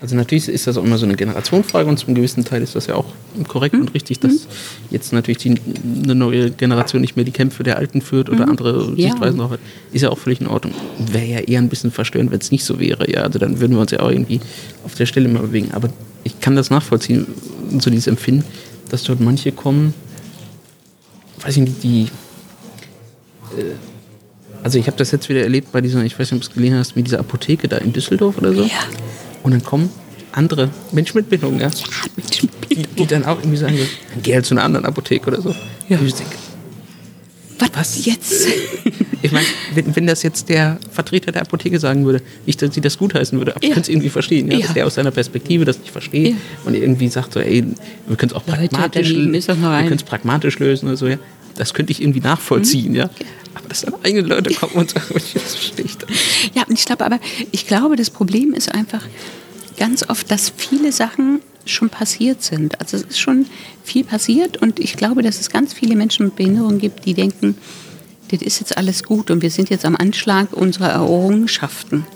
Also natürlich ist das auch immer so eine Generationenfrage und zum gewissen Teil ist das ja auch korrekt Mhm. und richtig, dass jetzt natürlich die, eine neue Generation nicht mehr die Kämpfe der Alten führt oder andere Mhm. Ja. Sichtweisen drauf hat. Ist ja auch völlig in Ordnung. Wäre ja eher ein bisschen verstörend, wenn es nicht so wäre. Ja, also dann würden wir uns ja auch irgendwie auf der Stelle mal bewegen. Aber ich kann das nachvollziehen, so dieses Empfinden, dass dort manche kommen, weiß ich nicht, die äh, also ich habe das jetzt wieder erlebt bei dieser, ich weiß nicht, ob du es gelesen hast, mit dieser Apotheke da in Düsseldorf oder so. Ja. Und dann kommen andere Menschen mit Bildung, ja, die, die dann auch irgendwie sagen, dann geh halt zu einer anderen Apotheke oder so. Ja. Und ich denke, Was, jetzt? ich meine, wenn, wenn das jetzt der Vertreter der Apotheke sagen würde, nicht, dass sie das gutheißen würde, aber ich Ja. könnte es irgendwie verstehen, ja, Ja. dass der aus seiner Perspektive das nicht versteht Ja. und irgendwie sagt so, ey, wir können es auch Leute, pragmatisch, wir ein- können es pragmatisch lösen oder so, ja. Das könnte ich irgendwie nachvollziehen, Mhm. ja. Aber dass dann eigene Leute kommen und sagen, das dann. Ja, und ich glaube, aber ich glaube, das Problem ist einfach ganz oft, dass viele Sachen schon passiert sind. Also es ist schon viel passiert und ich glaube, dass es ganz viele Menschen mit Behinderung gibt, die denken, das ist jetzt alles gut und wir sind jetzt am Anschlag unserer Errungenschaften.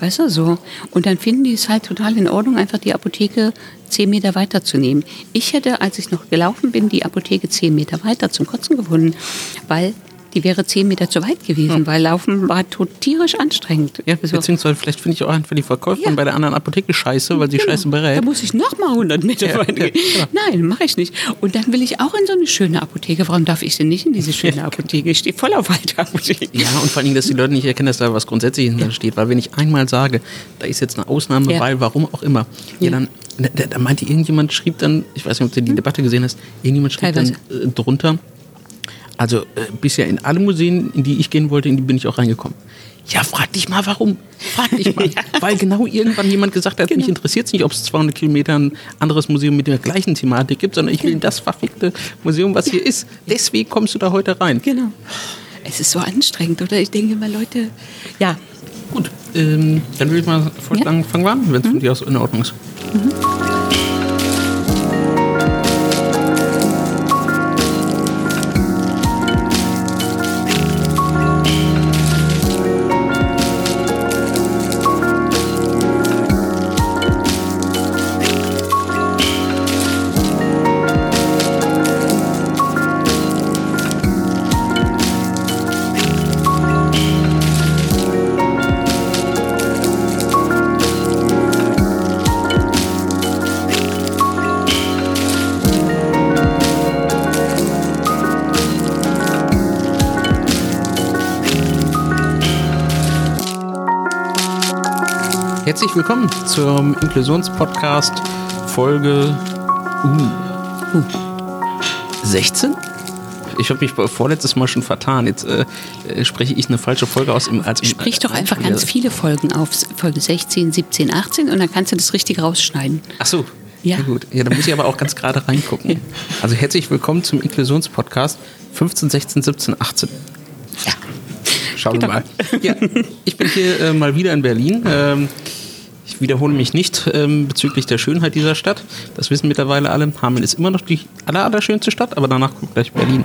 Weißt du, so. Und dann finden die es halt total in Ordnung, einfach die Apotheke zehn Meter weiterzunehmen. Ich hätte, als ich noch gelaufen bin, die Apotheke zehn Meter weiter zum Kotzen gefunden, weil die wäre zehn Meter zu weit gewesen, weil Laufen war tierisch anstrengend. Ja. Beziehungsweise vielleicht finde ich auch einfach die Verkäuferin Ja. bei der anderen Apotheke scheiße, weil sie Genau. scheiße berät. Da muss ich noch mal 100 Meter Ja, weiter ja, gehen. genau. Nein, mache ich nicht. Und dann will ich auch in so eine schöne Apotheke. Warum darf ich denn nicht in diese schöne Apotheke? Ich stehe voll auf alte Apotheken. Ja, und vor allen Dingen, dass die Leute nicht erkennen, dass da was grundsätzlich hinter steht. Weil wenn ich einmal sage, da ist jetzt eine Ausnahme, Ja. weil, warum auch immer, ja, Ja. dann, da, da meinte irgendjemand, schrieb dann, ich weiß nicht, ob du die Debatte gesehen hast, irgendjemand schrieb Teilweise. dann äh, drunter, also äh, bisher in alle Museen, in die ich gehen wollte, in die bin ich auch reingekommen. Ja, frag dich mal, warum. Frag dich mal. Weil genau irgendwann jemand gesagt hat, mich Genau. interessiert es nicht, ob es 200 Kilometer ein anderes Museum mit der gleichen Thematik gibt, sondern ich will das verfickte Museum, was hier ist. Deswegen kommst du da heute rein. Genau. Es ist so anstrengend, oder? Ich denke mal, Leute, ja, Gut, ähm, dann würde ich mal vorschlagen, fangen wir an, wenn es von dir aus in Ordnung ist. Herzlich willkommen zum Inklusionspodcast Folge uh, 16. Ich habe mich vorletztes Mal schon vertan. Jetzt äh, äh, spreche ich eine falsche Folge aus. Im, als sprich doch als- einfach ganz viele Folgen auf. Folge 16, 17, 18 und dann kannst du das richtig rausschneiden. Ach so. Ja. Ja. gut. Ja, da muss ich aber auch ganz gerade reingucken. Also herzlich willkommen zum Inklusionspodcast 15, 16, 17, 18. Ja. Schauen wir mal. Ja, ich bin hier äh, mal wieder in Berlin. Ähm, wiederhole mich nicht ähm, bezüglich der Schönheit dieser Stadt. Das wissen mittlerweile alle. Hameln ist immer noch die aller, allerschönste Stadt, aber danach kommt gleich Berlin.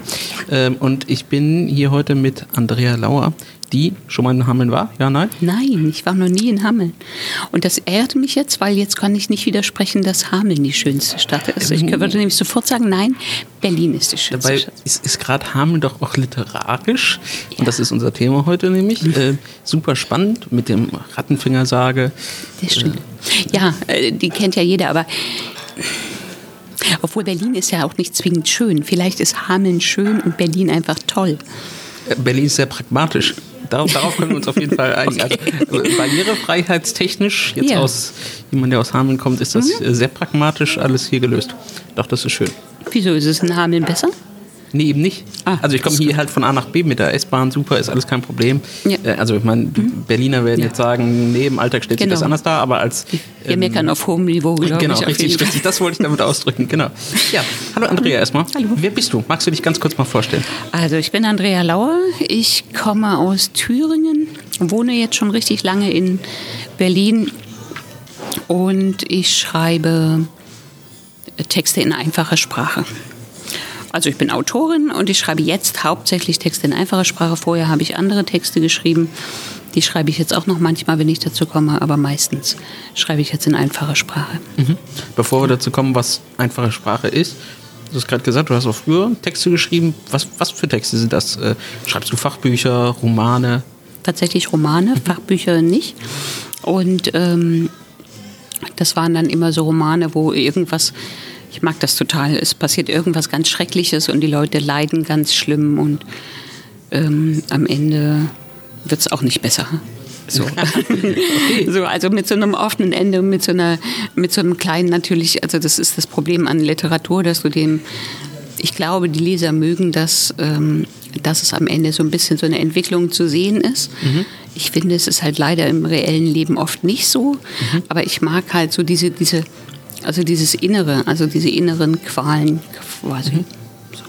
Ähm, und ich bin hier heute mit Andrea Lauer, die schon mal in Hameln war. Ja, nein? Nein, ich war noch nie in Hameln. Und das ärgert mich jetzt, weil jetzt kann ich nicht widersprechen, dass Hameln die schönste Stadt ist. Ich würde nämlich sofort sagen, nein, Berlin ist die schönste Dabei Stadt. ist, ist gerade Hameln doch auch literarisch. Und das ist unser Thema heute nämlich. Äh, super spannend mit dem Rattenfingersage. Das stimmt. Ja, äh, die kennt ja jeder, aber obwohl Berlin ist ja auch nicht zwingend schön. Vielleicht ist Hameln schön und Berlin einfach toll. Äh, Berlin ist sehr pragmatisch. Darauf, darauf können wir uns auf jeden Fall einigen. Also, äh, barrierefreiheitstechnisch, jetzt Ja. Mhm. aus jemand, der aus Hameln kommt, ist das äh, sehr pragmatisch alles hier gelöst. Doch, das ist schön. Wieso ist es in Hameln besser? Nee, eben nicht. Ah, also ich komme hier halt von A nach B mit der S-Bahn, super, ist alles kein Problem. Ja. Mhm. Äh, Also ich meine, die Berliner werden Ja. jetzt sagen, nee, im Alltag sich Genau. das anders da, aber als... Wir ähm, meckern auf hohem Niveau, glaube Genau, ich. richtig, richtig. Das wollte ich damit ausdrücken, genau. Ja, hallo Andrea erstmal. Hallo. Wer bist du? Magst du dich ganz kurz mal vorstellen? Also ich bin Andrea Lauer, ich komme aus Thüringen, wohne jetzt schon richtig lange in Berlin und ich schreibe Texte in einfacher Sprache. Also ich bin Autorin und ich schreibe jetzt hauptsächlich Texte in einfacher Sprache. Vorher habe ich andere Texte geschrieben. Die schreibe ich jetzt auch noch manchmal, wenn ich dazu komme, aber meistens schreibe ich jetzt in einfacher Sprache. Mhm. Bevor wir dazu kommen, was einfache Sprache ist, du hast gerade gesagt, du hast auch früher Texte geschrieben. Was, was für Texte sind das? Äh, schreibst du Fachbücher, Romane? Tatsächlich Romane, mhm. Fachbücher nicht. Und ähm, das waren dann immer so Romane, wo irgendwas ich mag das total. Es passiert irgendwas ganz Schreckliches und die Leute leiden ganz schlimm und ähm, am Ende wird es auch nicht besser. So. so, also mit so einem offenen Ende, mit so einer, mit so einem kleinen natürlich, also das ist das Problem an Literatur, dass du dem, ich glaube, die Leser mögen das, ähm, dass es am Ende so ein bisschen so eine Entwicklung zu sehen ist. Mhm. Ich finde, es ist halt leider im reellen Leben oft nicht so, mhm. aber ich mag halt so diese, diese also dieses Innere, also diese inneren Qualen quasi. Mhm. So.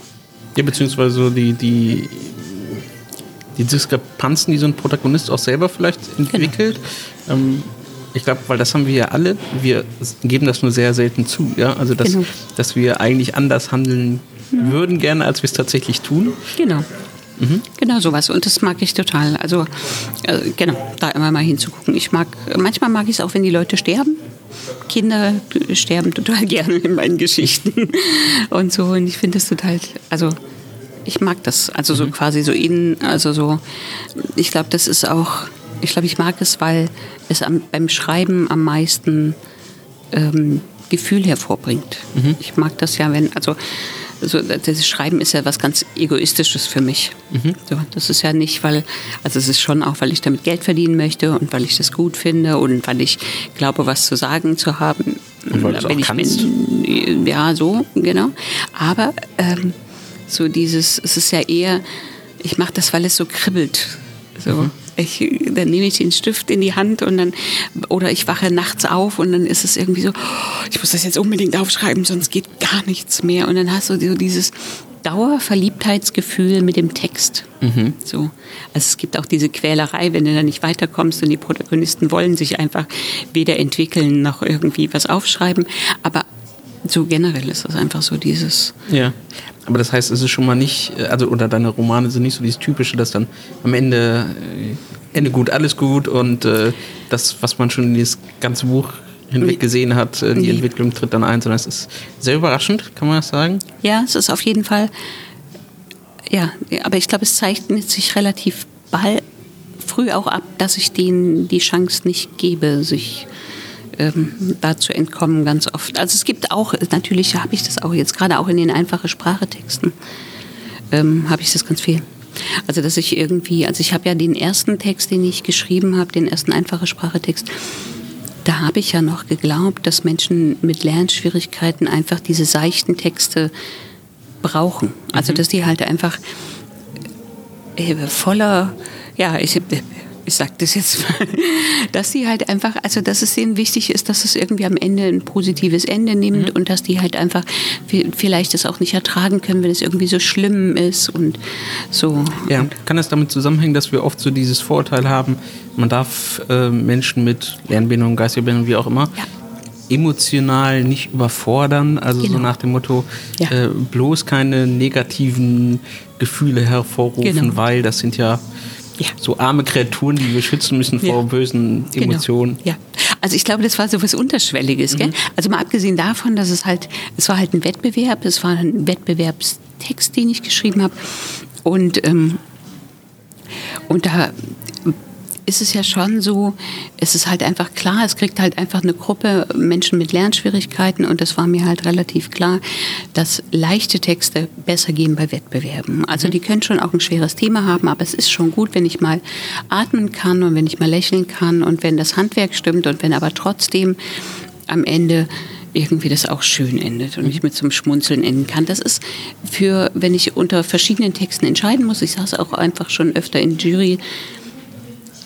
Ja, beziehungsweise die, die, die Diskrepanzen, die so ein Protagonist auch selber vielleicht entwickelt. Genau. Ähm, ich glaube, weil das haben wir ja alle, wir geben das nur sehr selten zu, ja. Also dass, genau. dass wir eigentlich anders handeln mhm. würden gerne, als wir es tatsächlich tun. Genau. Mhm. Genau sowas. Und das mag ich total. Also äh, genau, da immer mal hinzugucken. Ich mag, manchmal mag ich es auch, wenn die Leute sterben. Kinder sterben total gerne in meinen Geschichten und so. Und ich finde es total, also ich mag das, also so mhm. quasi so innen, also so, ich glaube, das ist auch, ich glaube, ich mag es, weil es am, beim Schreiben am meisten ähm, Gefühl hervorbringt. Mhm. Ich mag das ja, wenn, also also das Schreiben ist ja was ganz Egoistisches für mich. Mhm. So, das ist ja nicht, weil, also es ist schon auch, weil ich damit Geld verdienen möchte und weil ich das gut finde und weil ich glaube, was zu sagen zu haben. Und weil wenn ich kannst. Bin, ja, so, genau. Aber ähm, so dieses, es ist ja eher, ich mache das, weil es so kribbelt. So. Mhm. Ich, dann nehme ich den Stift in die Hand und dann, oder ich wache nachts auf und dann ist es irgendwie so, oh, ich muss das jetzt unbedingt aufschreiben, sonst geht gar nichts mehr. Und dann hast du so dieses Dauerverliebtheitsgefühl mit dem Text. Mhm. So. Also es gibt auch diese Quälerei, wenn du da nicht weiterkommst und die Protagonisten wollen sich einfach weder entwickeln noch irgendwie was aufschreiben. Aber so generell ist das einfach so dieses. Ja. Aber das heißt, es ist schon mal nicht, also oder deine Romane sind nicht so dieses typische, dass dann am Ende äh, Ende gut, alles gut und äh, das, was man schon in dieses ganze Buch hinweg gesehen hat, äh, die Entwicklung tritt dann ein, sondern es ist sehr überraschend, kann man das sagen? Ja, es ist auf jeden Fall, ja, aber ich glaube, es zeichnet sich relativ bald früh auch ab, dass ich denen die Chance nicht gebe, sich ähm, dazu entkommen ganz oft. Also es gibt auch, natürlich habe ich das auch jetzt gerade auch in den einfachen Sprachetexten, ähm, habe ich das ganz viel. Also dass ich irgendwie, also ich habe ja den ersten Text, den ich geschrieben habe, den ersten einfachen Sprachetext, da habe ich ja noch geglaubt, dass Menschen mit Lernschwierigkeiten einfach diese seichten Texte brauchen. Also mhm. dass die halt einfach äh, voller, ja, ich, ich sage das jetzt mal, dass sie halt einfach, also dass es denen wichtig ist, dass es irgendwie am Ende ein positives Ende nimmt mhm. und dass die halt einfach vielleicht das auch nicht ertragen können, wenn es irgendwie so schlimm ist und so. Ja, kann es damit zusammenhängen, dass wir oft so dieses Vorurteil haben, man darf äh, Menschen mit Lernbehinderung, geistiger Behinderung, wie auch immer, ja emotional nicht überfordern, also genau. so nach dem Motto, ja. äh, bloß keine negativen Gefühle hervorrufen, genau. weil das sind ja ja. So arme Kreaturen, die wir schützen müssen vor ja. bösen genau. Emotionen. Genau. Ja. Also ich glaube, das war so was Unterschwelliges. Mhm. Also mal abgesehen davon, dass es halt, es war halt ein Wettbewerb, es war ein Wettbewerbstext, den ich geschrieben habe. Und, ähm, und da ist es ja schon so, es ist halt einfach klar, es kriegt halt einfach eine Gruppe Menschen mit Lernschwierigkeiten und das war mir halt relativ klar, dass leichte Texte besser gehen bei Wettbewerben. Also die können schon auch ein schweres Thema haben, aber es ist schon gut, wenn ich mal atmen kann und wenn ich mal lächeln kann und wenn das Handwerk stimmt und wenn aber trotzdem am Ende irgendwie das auch schön endet und ich mit zum Schmunzeln enden kann. Das ist für, wenn ich unter verschiedenen Texten entscheiden muss, ich saß auch einfach schon öfter in Jury,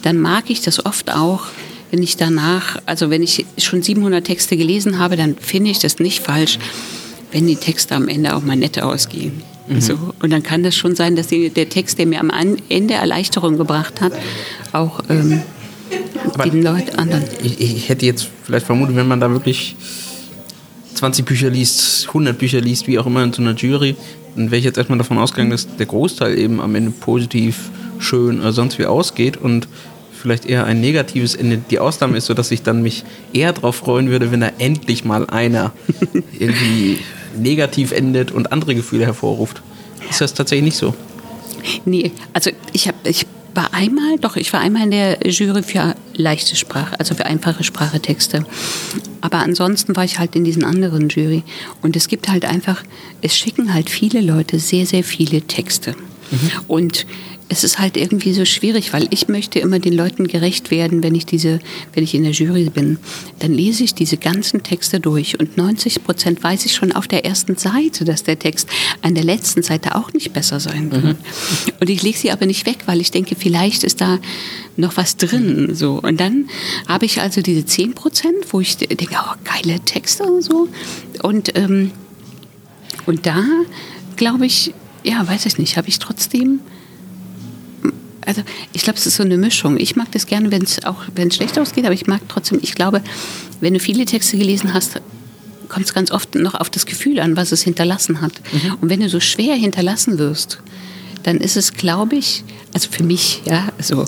dann mag ich das oft auch, wenn ich danach, also wenn ich schon 700 Texte gelesen habe, dann finde ich das nicht falsch, wenn die Texte am Ende auch mal nett ausgehen. Mhm. So, und dann kann das schon sein, dass die, der Text, der mir am Ende Erleichterung gebracht hat, auch ähm, den Leuten anderen. Ich, ich, hätte jetzt vielleicht vermutet, wenn man da wirklich 20 Bücher liest, 100 Bücher liest, wie auch immer in so einer Jury, dann wäre ich jetzt erstmal davon ausgegangen, dass der Großteil eben am Ende positiv, schön oder sonst wie ausgeht und vielleicht eher ein negatives Ende die Ausnahme ist, sodass ich dann mich eher darauf freuen würde, wenn da endlich mal einer irgendwie negativ endet und andere Gefühle hervorruft. Ist das tatsächlich nicht so? Nee, also ich habe ich war einmal, doch, ich war einmal in der Jury für leichte Sprache, also für einfache Sprachetexte. Aber ansonsten war ich halt in diesen anderen Jury. Und es gibt halt einfach, es schicken halt viele Leute sehr, sehr viele Texte. Mhm. Und es ist halt irgendwie so schwierig, weil ich möchte immer den Leuten gerecht werden, wenn ich diese, wenn ich in der Jury bin. Dann lese ich diese ganzen Texte durch und 90 Prozent weiß ich schon auf der ersten Seite, dass der Text an der letzten Seite auch nicht besser sein wird. Mhm. Und ich lege sie aber nicht weg, weil ich denke, vielleicht ist da noch was drin. So. Und dann habe ich also diese 10 Prozent, wo ich denke, oh, geile Texte und so. Und, ähm, und da glaube ich, ja, weiß ich nicht, habe ich trotzdem also ich glaube, es ist so eine Mischung. Ich mag das gerne, wenn es auch wenn es schlecht ausgeht, aber ich mag trotzdem, ich glaube, wenn du viele Texte gelesen hast, kommt es ganz oft noch auf das Gefühl an, was es hinterlassen hat. Mhm. Und wenn du so schwer hinterlassen wirst, dann ist es, glaube ich, also für mich, ja, also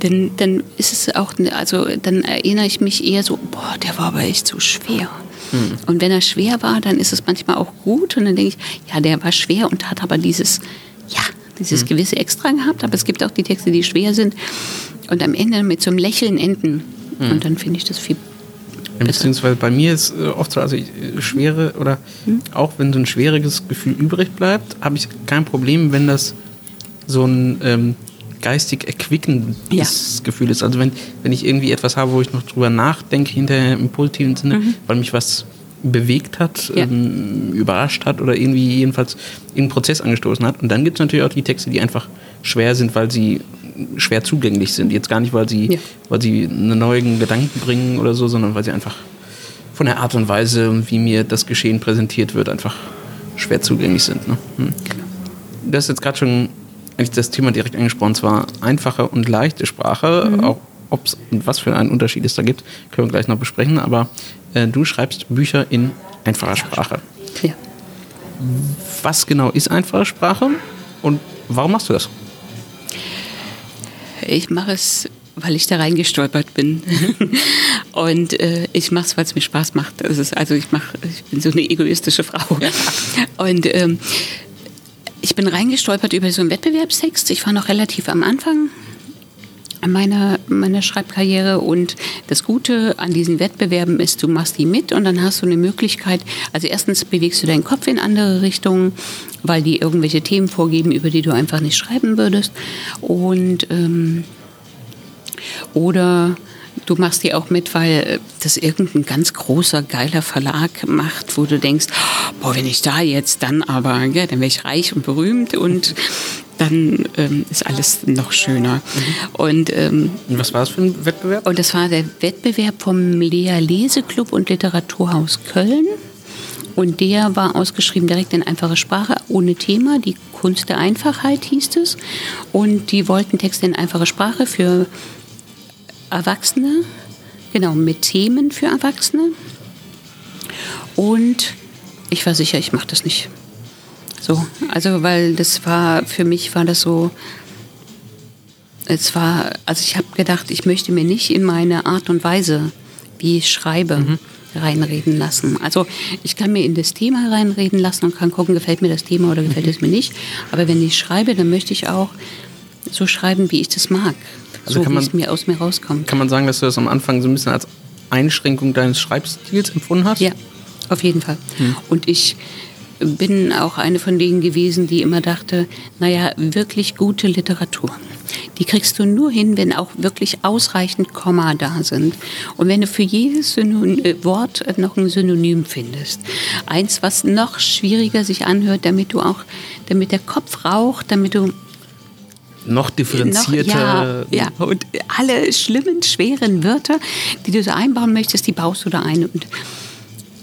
dann, dann ist es auch, also dann erinnere ich mich eher so, boah, der war aber echt so schwer. Mhm. Und wenn er schwer war, dann ist es manchmal auch gut und dann denke ich, ja, der war schwer und hat aber dieses, ja, dieses mhm. gewisse Extra gehabt, aber es gibt auch die Texte, die schwer sind und am Ende mit so einem Lächeln enden. Mhm. Und dann finde ich das viel ja, Beziehungsweise bei mir ist äh, oft so, also ich, äh, schwere oder mhm. auch wenn so ein schwieriges Gefühl übrig bleibt, habe ich kein Problem, wenn das so ein ähm, geistig erquickendes ja. Gefühl ist. Also wenn, wenn ich irgendwie etwas habe, wo ich noch drüber nachdenke, hinterher im positiven Sinne, mhm. weil mich was bewegt hat, ja. ähm, überrascht hat oder irgendwie jedenfalls in einen Prozess angestoßen hat. Und dann gibt es natürlich auch die Texte, die einfach schwer sind, weil sie schwer zugänglich sind. Jetzt gar nicht, weil sie, ja. weil sie einen neuen Gedanken bringen oder so, sondern weil sie einfach von der Art und Weise, wie mir das Geschehen präsentiert wird, einfach schwer zugänglich sind. Ne? Hm. Genau. Du hast jetzt gerade schon eigentlich das Thema direkt angesprochen, zwar einfache und leichte Sprache, mhm. auch ob es und was für einen Unterschied es da gibt, können wir gleich noch besprechen, aber äh, du schreibst Bücher in einfacher Sprache. Ja. Was genau ist einfache Sprache und warum machst du das? Ich mache es, weil ich da reingestolpert bin. und äh, ich mache es, weil es mir Spaß macht. Ist, also ich, mach, ich bin so eine egoistische Frau. und ähm, ich bin reingestolpert über so einen Wettbewerbstext. Ich war noch relativ am Anfang meiner, meiner Schreibkarriere. Und das Gute an diesen Wettbewerben ist, du machst die mit und dann hast du eine Möglichkeit. Also erstens bewegst du deinen Kopf in andere Richtungen, weil die irgendwelche Themen vorgeben, über die du einfach nicht schreiben würdest. Und ähm, oder du machst die auch mit, weil das irgendein ganz großer, geiler Verlag macht, wo du denkst, boah, wenn ich da jetzt dann aber, ja, dann wäre ich reich und berühmt und dann ähm, ist alles noch schöner. Mhm. Und, ähm, und, was war das für ein Wettbewerb? Und das war der Wettbewerb vom Lea Leseklub und Literaturhaus Köln. Und der war ausgeschrieben direkt in einfache Sprache, ohne Thema. Die Kunst der Einfachheit hieß es. Und die wollten Texte in einfache Sprache für Erwachsene, genau, mit Themen für Erwachsene. Und ich war sicher, ich mache das nicht. So, also weil das war, für mich war das so, es war, also ich habe gedacht, ich möchte mir nicht in meine Art und Weise, wie ich schreibe, mhm. reinreden lassen. Also ich kann mir in das Thema reinreden lassen und kann gucken, gefällt mir das Thema oder gefällt mhm. es mir nicht. Aber wenn ich schreibe, dann möchte ich auch so schreiben, wie ich das mag. Also so wie man, es mir aus mir rauskommt. Kann man sagen, dass du das am Anfang so ein bisschen als Einschränkung deines Schreibstils empfunden hast? Ja, auf jeden Fall. Mhm. Und ich bin auch eine von denen gewesen, die immer dachte, naja, wirklich gute Literatur. Die kriegst du nur hin, wenn auch wirklich ausreichend Komma da sind. Und wenn du für jedes Synon äh, Wort noch ein Synonym findest. Eins, was noch schwieriger sich anhört, damit du auch, damit der Kopf raucht, damit du noch differenzierter. Noch, ja, ja, und alle schlimmen, schweren Wörter, die du so einbauen möchtest, die baust du da ein und,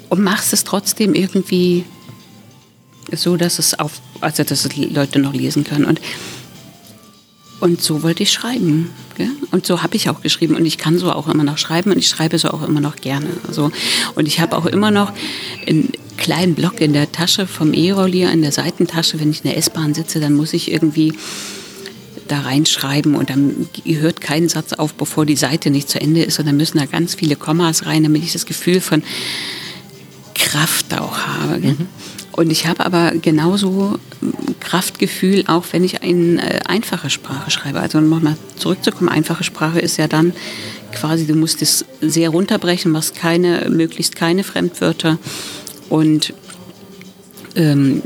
und machst es trotzdem irgendwie so, dass es auf, also dass es Leute noch lesen können. Und, und so wollte ich schreiben. Gell? Und so habe ich auch geschrieben. Und ich kann so auch immer noch schreiben und ich schreibe so auch immer noch gerne. Also, und ich habe auch immer noch einen kleinen Block in der Tasche vom E-Rollier, in der Seitentasche. Wenn ich in der S-Bahn sitze, dann muss ich irgendwie da reinschreiben und dann hört kein Satz auf, bevor die Seite nicht zu Ende ist und dann müssen da ganz viele Kommas rein, damit ich das Gefühl von Kraft auch habe. Mhm. Und ich habe aber genauso Kraftgefühl, auch wenn ich eine äh, einfache Sprache schreibe. Also nochmal zurückzukommen, einfache Sprache ist ja dann quasi, du musst es sehr runterbrechen, machst keine, möglichst keine Fremdwörter und ähm,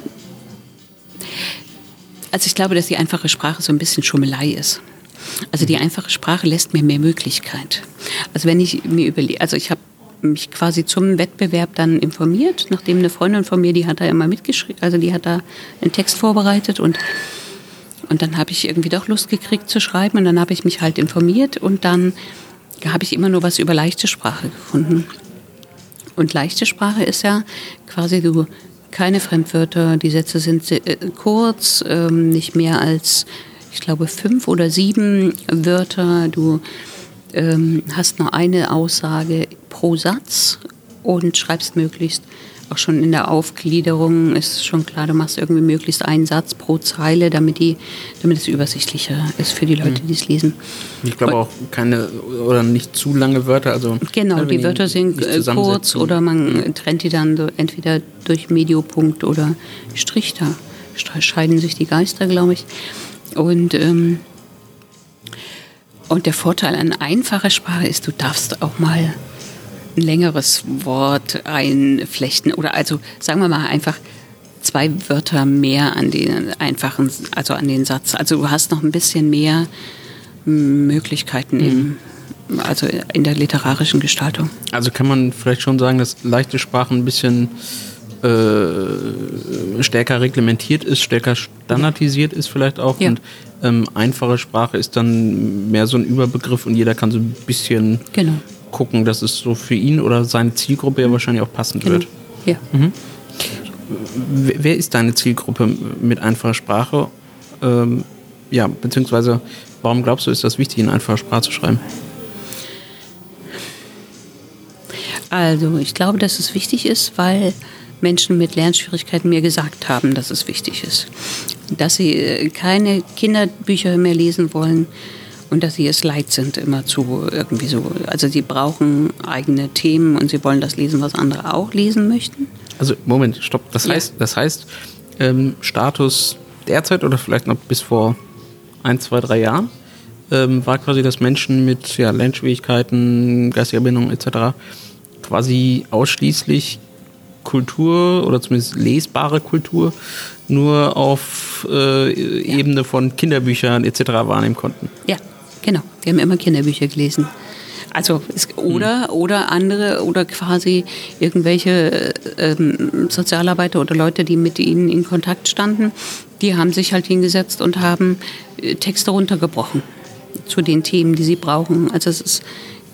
also ich glaube, dass die einfache Sprache so ein bisschen Schummelei ist. Also die einfache Sprache lässt mir mehr Möglichkeit. Also wenn ich mir überlege, also ich habe mich quasi zum Wettbewerb dann informiert, nachdem eine Freundin von mir, die hat da immer mitgeschrieben, also die hat da einen Text vorbereitet und und dann habe ich irgendwie doch Lust gekriegt zu schreiben und dann habe ich mich halt informiert und dann habe ich immer nur was über leichte Sprache gefunden. Und leichte Sprache ist ja quasi du keine Fremdwörter, die Sätze sind äh, kurz, ähm, nicht mehr als, ich glaube, fünf oder sieben Wörter. Du ähm, hast nur eine Aussage pro Satz und schreibst möglichst auch schon in der Aufgliederung ist schon klar, du machst irgendwie möglichst einen Satz pro Zeile, damit, die, damit es übersichtlicher ist für die Leute, mhm. die es lesen. Ich glaube auch keine oder nicht zu lange Wörter. Also genau, die Wörter sind äh, kurz oder man mhm. trennt die dann so entweder durch Mediopunkt oder Strich. Da scheiden sich die Geister, glaube ich. Und ähm, und der Vorteil an einfacher Sprache ist, du darfst auch mal längeres Wort einflechten oder also sagen wir mal einfach zwei Wörter mehr an den einfachen, also an den Satz. Also du hast noch ein bisschen mehr Möglichkeiten mhm. im, also in der literarischen Gestaltung. Also kann man vielleicht schon sagen, dass leichte Sprache ein bisschen äh, stärker reglementiert ist, stärker standardisiert ist vielleicht auch ja. und ähm, einfache Sprache ist dann mehr so ein Überbegriff und jeder kann so ein bisschen genau. Gucken, dass es so für ihn oder seine Zielgruppe ja wahrscheinlich auch passend genau. wird. Ja. Mhm. Wer ist deine Zielgruppe mit einfacher Sprache? Ähm, ja, beziehungsweise warum glaubst du, ist das wichtig, in einfacher Sprache zu schreiben? Also, ich glaube, dass es wichtig ist, weil Menschen mit Lernschwierigkeiten mir gesagt haben, dass es wichtig ist. Dass sie äh, keine Kinderbücher mehr lesen wollen und dass sie es leid sind, immer zu irgendwie so. Also sie brauchen eigene Themen und sie wollen das lesen, was andere auch lesen möchten. Also Moment, stopp. Das heißt, ja. das heißt ähm, Status derzeit oder vielleicht noch bis vor ein, zwei, drei Jahren ähm, war quasi, dass Menschen mit ja, Lernschwierigkeiten, geistiger Bindung etc. quasi ausschließlich Kultur oder zumindest lesbare Kultur nur auf äh, ja. Ebene von Kinderbüchern etc. wahrnehmen konnten. Ja, genau. Die haben immer Kinderbücher gelesen. Also es, oder hm. oder andere oder quasi irgendwelche ähm, Sozialarbeiter oder Leute, die mit ihnen in Kontakt standen, die haben sich halt hingesetzt und haben äh, Texte runtergebrochen zu den Themen, die sie brauchen. Also es ist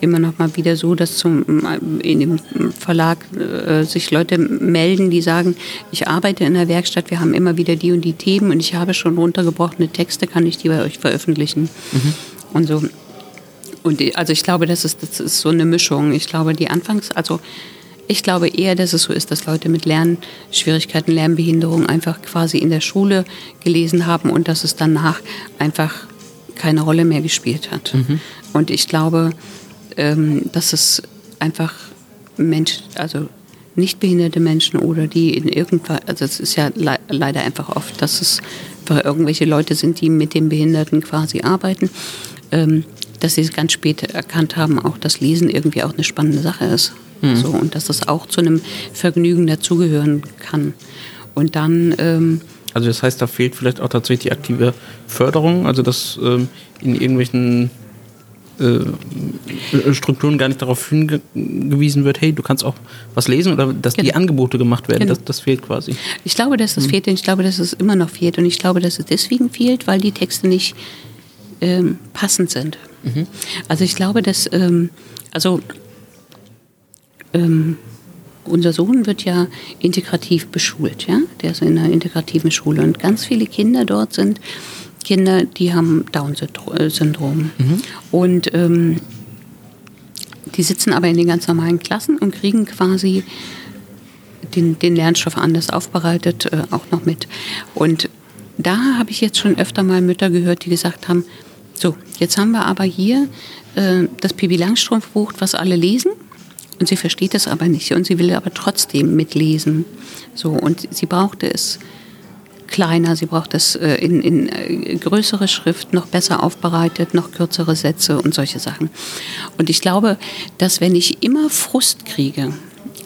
immer noch mal wieder so, dass zum, in dem Verlag äh, sich Leute melden, die sagen, ich arbeite in der Werkstatt, wir haben immer wieder die und die Themen und ich habe schon runtergebrochene Texte, kann ich die bei euch veröffentlichen? Mhm. Und so. Und die, also ich glaube, das ist, das ist so eine Mischung. Ich glaube, die Anfangs, also ich glaube eher, dass es so ist, dass Leute mit Lernschwierigkeiten, Lernbehinderung einfach quasi in der Schule gelesen haben und dass es danach einfach keine Rolle mehr gespielt hat. Mhm. Und ich glaube, ähm, dass es einfach Menschen, also nicht behinderte Menschen oder die in irgendwann, also es ist ja le leider einfach oft, dass es irgendwelche Leute sind, die mit den Behinderten quasi arbeiten, ähm, dass sie es ganz spät erkannt haben, auch dass Lesen irgendwie auch eine spannende Sache ist. Mhm. So, und dass das auch zu einem Vergnügen dazugehören kann. Und dann. Ähm, also das heißt, da fehlt vielleicht auch tatsächlich die aktive Förderung, also dass ähm, in irgendwelchen äh, Strukturen gar nicht darauf hingewiesen wird, hey, du kannst auch was lesen oder dass genau. die Angebote gemacht werden. Genau. Das, das, fehlt quasi. Ich glaube, dass das mhm. fehlt und ich glaube, dass es immer noch fehlt. Und ich glaube, dass es deswegen fehlt, weil die Texte nicht ähm, passend sind. Mhm. Also ich glaube, dass, ähm, also ähm, unser Sohn wird ja integrativ beschult, ja, der ist in einer integrativen Schule und ganz viele Kinder dort sind Kinder, die haben Down-Syndrom. Mhm. Und ähm, die sitzen aber in den ganz normalen Klassen und kriegen quasi den, den Lernstoff anders aufbereitet, äh, auch noch mit. Und da habe ich jetzt schon öfter mal Mütter gehört, die gesagt haben, so, jetzt haben wir aber hier äh, das Pipi Langstrumpf-Buch, was alle lesen. Und sie versteht es aber nicht und sie will aber trotzdem mitlesen. So, und sie brauchte es kleiner, sie braucht es äh, in, in äh, größere Schrift, noch besser aufbereitet, noch kürzere Sätze und solche Sachen. Und ich glaube, dass wenn ich immer Frust kriege,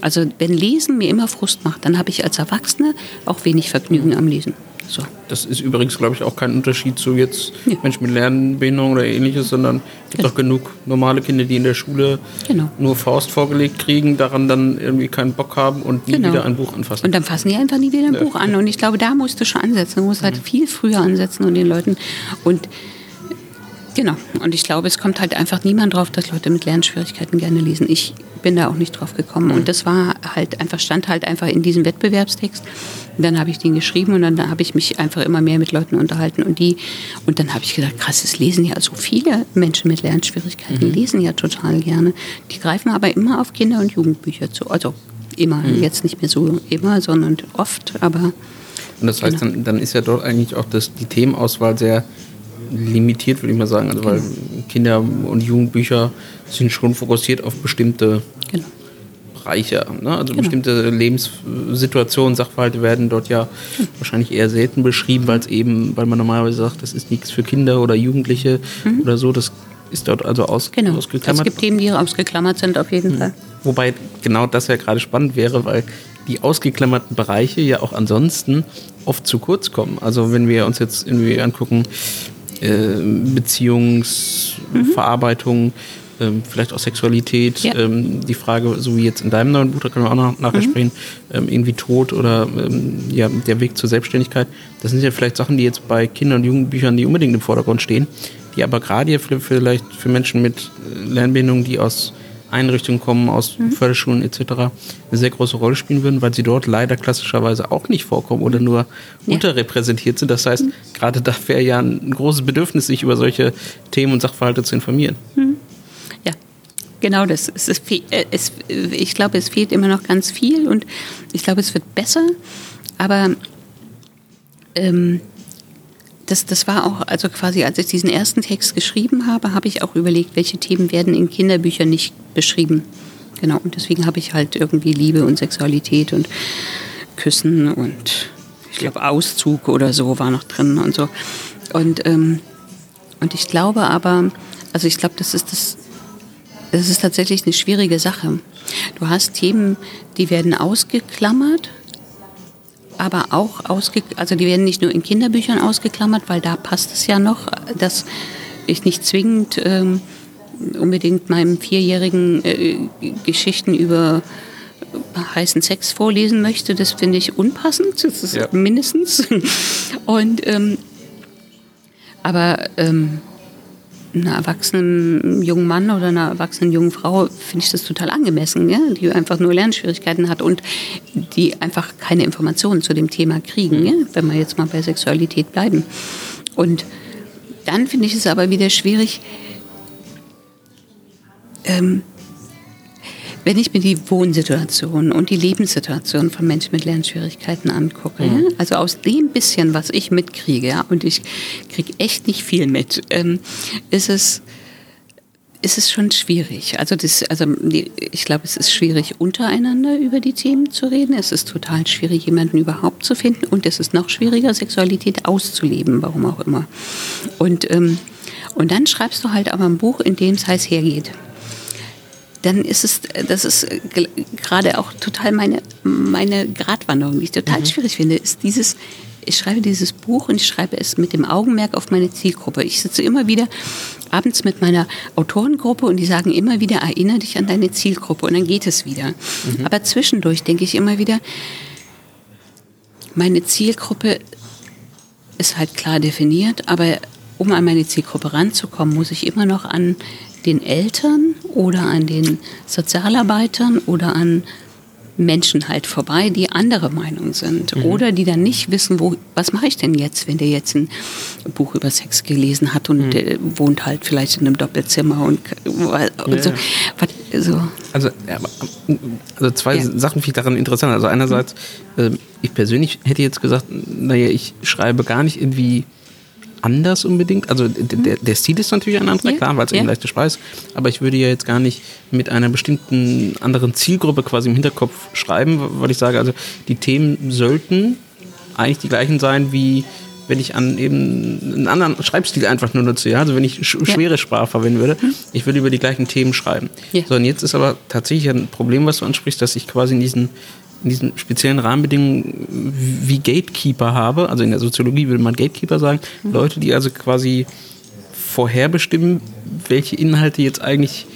also wenn Lesen mir immer Frust macht, dann habe ich als Erwachsene auch wenig Vergnügen am Lesen. So. Das ist übrigens, glaube ich, auch kein Unterschied zu jetzt ja. Menschen mit Lernbehinderung oder ähnliches, sondern es gibt genau. auch genug normale Kinder, die in der Schule genau. nur Faust vorgelegt kriegen, daran dann irgendwie keinen Bock haben und nie genau. wieder ein Buch anfassen. Und dann fassen die einfach nie wieder ein ja. Buch an. Und ich glaube, da musst du schon ansetzen. Du musst halt mhm. viel früher ansetzen und den Leuten und Genau. Und ich glaube, es kommt halt einfach niemand drauf, dass Leute mit Lernschwierigkeiten gerne lesen. Ich bin da auch nicht drauf gekommen. Und das war halt einfach, stand halt einfach in diesem Wettbewerbstext. Und dann habe ich den geschrieben und dann habe ich mich einfach immer mehr mit Leuten unterhalten. Und die, und dann habe ich gedacht, krass, es lesen ja so viele Menschen mit Lernschwierigkeiten, mhm. lesen ja total gerne. Die greifen aber immer auf Kinder- und Jugendbücher zu. Also immer, mhm. jetzt nicht mehr so immer, sondern oft, aber. Und das heißt, genau. dann, dann ist ja dort eigentlich auch das, die Themenauswahl sehr limitiert, würde ich mal sagen. Also weil genau. Kinder- und Jugendbücher sind schon fokussiert auf bestimmte genau. Bereiche. Ne? Also genau. bestimmte Lebenssituationen, Sachverhalte werden dort ja mhm. wahrscheinlich eher selten beschrieben, weil es eben, weil man normalerweise sagt, das ist nichts für Kinder oder Jugendliche mhm. oder so. Das ist dort also aus, genau. ausgeklammert. Es gibt Themen, die ausgeklammert sind, auf jeden mhm. Fall. Wobei genau das ja gerade spannend wäre, weil die ausgeklammerten Bereiche ja auch ansonsten oft zu kurz kommen. Also wenn wir uns jetzt irgendwie angucken, äh, Beziehungsverarbeitung, mhm. vielleicht auch Sexualität, ja. Ähm, die Frage, so wie jetzt in deinem neuen Buch, da können wir auch noch nachher mhm. sprechen, ähm, irgendwie Tod oder ja, der Weg zur Selbstständigkeit. Das sind ja vielleicht Sachen, die jetzt bei Kinder- und Jugendbüchern nicht unbedingt im Vordergrund stehen, die aber gerade vielleicht für Menschen mit äh, Lernbehinderungen, die aus Einrichtungen kommen, aus mhm. Förderschulen etc., eine sehr große Rolle spielen würden, weil sie dort leider klassischerweise auch nicht vorkommen oder nur ja. unterrepräsentiert sind. Das heißt, mhm. gerade da wäre ja ein großes Bedürfnis, sich über solche Themen und Sachverhalte zu informieren. Mhm. Ja, genau das. Es ist, äh, es, ich glaube, es fehlt immer noch ganz viel und ich glaube, es wird besser, aber ähm, das, das war auch, also quasi, als ich diesen ersten Text geschrieben habe, habe ich auch überlegt, welche Themen werden in Kinderbüchern nicht beschrieben. Genau, und deswegen habe ich halt irgendwie Liebe und Sexualität und Küssen und ich glaube Auszug oder so war noch drin und so. Und, ähm, und ich glaube aber, also ich glaube, das ist das, das ist tatsächlich eine schwierige Sache. Du hast Themen, die werden ausgeklammert aber auch ausge also die werden nicht nur in Kinderbüchern ausgeklammert, weil da passt es ja noch, dass ich nicht zwingend ähm, unbedingt meinem Vierjährigen äh, Geschichten über heißen Sex vorlesen möchte. Das finde ich unpassend, das ist ja. mindestens. Und ähm, aber ähm, einer erwachsenen jungen Mann oder einer erwachsenen jungen Frau finde ich das total angemessen, ja? die einfach nur Lernschwierigkeiten hat und die einfach keine Informationen zu dem Thema kriegen, ja? wenn wir jetzt mal bei Sexualität bleiben. Und dann finde ich es aber wieder schwierig, ähm, wenn ich mir die Wohnsituation und die Lebenssituation von Menschen mit Lernschwierigkeiten angucke, mhm. ja, also aus dem bisschen, was ich mitkriege, ja, und ich kriege echt nicht viel mit, ähm, ist es ist es schon schwierig. Also, das, also ich glaube, es ist schwierig, untereinander über die Themen zu reden. Es ist total schwierig, jemanden überhaupt zu finden. Und es ist noch schwieriger, Sexualität auszuleben, warum auch immer. Und, ähm, und dann schreibst du halt aber ein Buch, in dem es heiß hergeht dann ist es, das ist gerade auch total meine, meine Gratwanderung, die ich total mhm. schwierig finde, ist dieses, ich schreibe dieses Buch und ich schreibe es mit dem Augenmerk auf meine Zielgruppe. Ich sitze immer wieder abends mit meiner Autorengruppe und die sagen immer wieder, erinnere dich an deine Zielgruppe und dann geht es wieder. Mhm. Aber zwischendurch denke ich immer wieder, meine Zielgruppe ist halt klar definiert, aber um an meine Zielgruppe ranzukommen, muss ich immer noch an den Eltern oder an den Sozialarbeitern oder an Menschen halt vorbei, die andere Meinung sind mhm. oder die dann nicht wissen, wo, was mache ich denn jetzt, wenn der jetzt ein Buch über Sex gelesen hat und mhm. wohnt halt vielleicht in einem Doppelzimmer und, und ja, so. Ja. so. Also, also zwei ja. Sachen finde ich daran interessant. Also einerseits, äh, ich persönlich hätte jetzt gesagt, naja, ich schreibe gar nicht irgendwie anders unbedingt. Also der, der Stil ist natürlich ein anderer, ja, klar, weil es ja. eben leichte Sprache ist. Aber ich würde ja jetzt gar nicht mit einer bestimmten anderen Zielgruppe quasi im Hinterkopf schreiben, weil ich sage, also die Themen sollten eigentlich die gleichen sein wie wenn ich an eben einen anderen Schreibstil einfach nur nutze, ja, also wenn ich sch ja. schwere Sprache verwenden würde, mhm. ich würde über die gleichen Themen schreiben. Ja. So, und jetzt ist aber tatsächlich ein Problem, was du ansprichst, dass ich quasi in diesen in diesen speziellen Rahmenbedingungen wie Gatekeeper habe, also in der Soziologie würde man Gatekeeper sagen, mhm. Leute, die also quasi vorherbestimmen, welche Inhalte jetzt eigentlich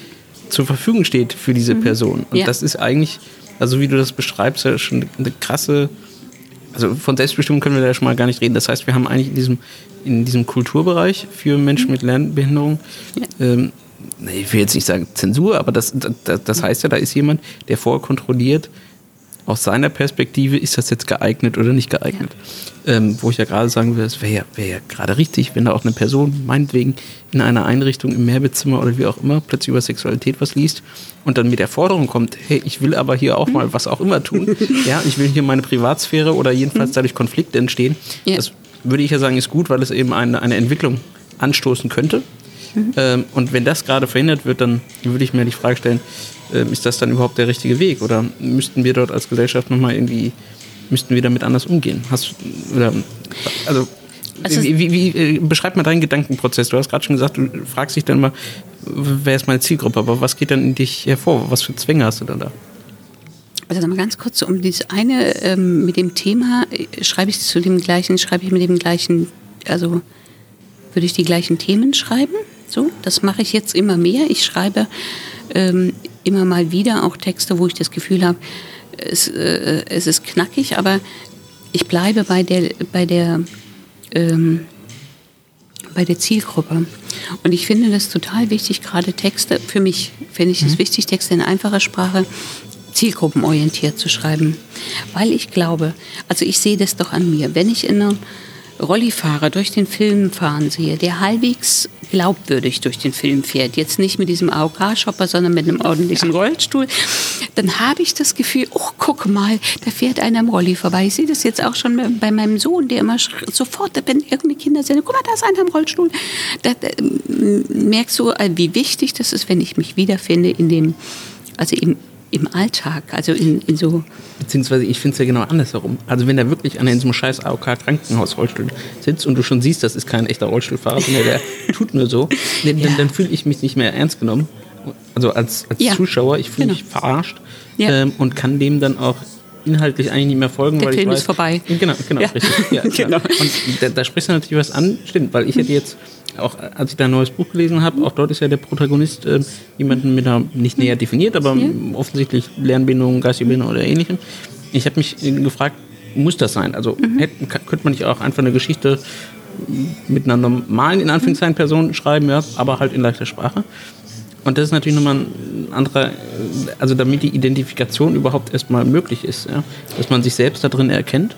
zur Verfügung steht für diese mhm. Person. Und ja. das ist eigentlich, also wie du das beschreibst, ja schon eine krasse, also von Selbstbestimmung können wir da schon mal gar nicht reden. Das heißt, wir haben eigentlich in diesem, in diesem Kulturbereich für Menschen mhm. mit Lernbehinderung, ja. ähm, ich will jetzt nicht sagen Zensur, aber das, das, das heißt ja, da ist jemand, der vorher kontrolliert, aus seiner Perspektive, ist das jetzt geeignet oder nicht geeignet? Ja. Ähm, wo ich ja gerade sagen würde, es wäre ja, wär ja gerade richtig, wenn da auch eine Person meinetwegen in einer Einrichtung im Mehrbettzimmer oder wie auch immer plötzlich über Sexualität was liest und dann mit der Forderung kommt, hey, ich will aber hier auch mal was auch immer tun. ja, ich will hier meine Privatsphäre oder jedenfalls mhm. dadurch Konflikte entstehen. Ja. Das würde ich ja sagen, ist gut, weil es eben eine, eine Entwicklung anstoßen könnte. Mhm. Ähm, und wenn das gerade verhindert wird, dann würde ich mir die Frage stellen, ähm, ist das dann überhaupt der richtige Weg? Oder müssten wir dort als Gesellschaft nochmal irgendwie, müssten wir damit anders umgehen? Hast, oder, also, also wie, wie, wie, äh, beschreib mal deinen Gedankenprozess. Du hast gerade schon gesagt, du fragst dich dann mal, wer ist meine Zielgruppe, aber was geht dann in dich hervor? Was für Zwänge hast du dann da? Also mal ganz kurz um dieses eine ähm, mit dem Thema äh, schreibe ich zu dem gleichen, schreibe ich mit dem gleichen, also würde ich die gleichen Themen schreiben? So, das mache ich jetzt immer mehr. Ich schreibe ähm, immer mal wieder auch Texte, wo ich das Gefühl habe, es, äh, es ist knackig, aber ich bleibe bei der, bei der, ähm, bei der Zielgruppe. Und ich finde das total wichtig, gerade Texte, für mich finde ich es mhm. wichtig, Texte in einfacher Sprache zielgruppenorientiert zu schreiben. Weil ich glaube, also ich sehe das doch an mir, wenn ich in einer Rollifahrer durch den Film fahren sehe, der halbwegs glaubwürdig durch den Film fährt, jetzt nicht mit diesem AOK-Shopper, sondern mit einem ordentlichen Rollstuhl, dann habe ich das Gefühl, oh, guck mal, da fährt einer im Rolli vorbei. Ich sehe das jetzt auch schon bei meinem Sohn, der immer sofort, wenn irgendeine Kinder sind, guck mal, da ist einer im Rollstuhl. Da, da merkst du, wie wichtig das ist, wenn ich mich wiederfinde in dem, also im im Alltag, also in, in so. Beziehungsweise ich finde es ja genau andersherum. Also wenn er wirklich an in so einem scheiß AOK-Krankenhaus-Rollstuhl sitzt und du schon siehst, das ist kein echter Rollstuhlfahrer, sondern der tut nur so, dann, ja. dann fühle ich mich nicht mehr ernst genommen. Also als, als ja. Zuschauer, ich fühle genau. mich verarscht ja. ähm, und kann dem dann auch inhaltlich eigentlich nicht mehr folgen. Der weil Film ich weiß, ist vorbei. Genau, genau, richtig. Ja, genau. Und da, da sprichst du natürlich was an. Stimmt, weil ich hätte jetzt auch als ich da ein neues Buch gelesen habe, auch dort ist ja der Protagonist äh, jemanden mit einer, nicht näher definiert, aber offensichtlich Lernbindung, geistige Bindung oder ähnlichem. Ich habe mich gefragt, muss das sein? Also mhm. hätte, könnte man nicht auch einfach eine Geschichte mit einer normalen, in Anführungszeichen, Person schreiben, ja, aber halt in leichter Sprache. Und das ist natürlich nochmal ein anderer, also damit die Identifikation überhaupt erstmal möglich ist, ja, dass man sich selbst da drin erkennt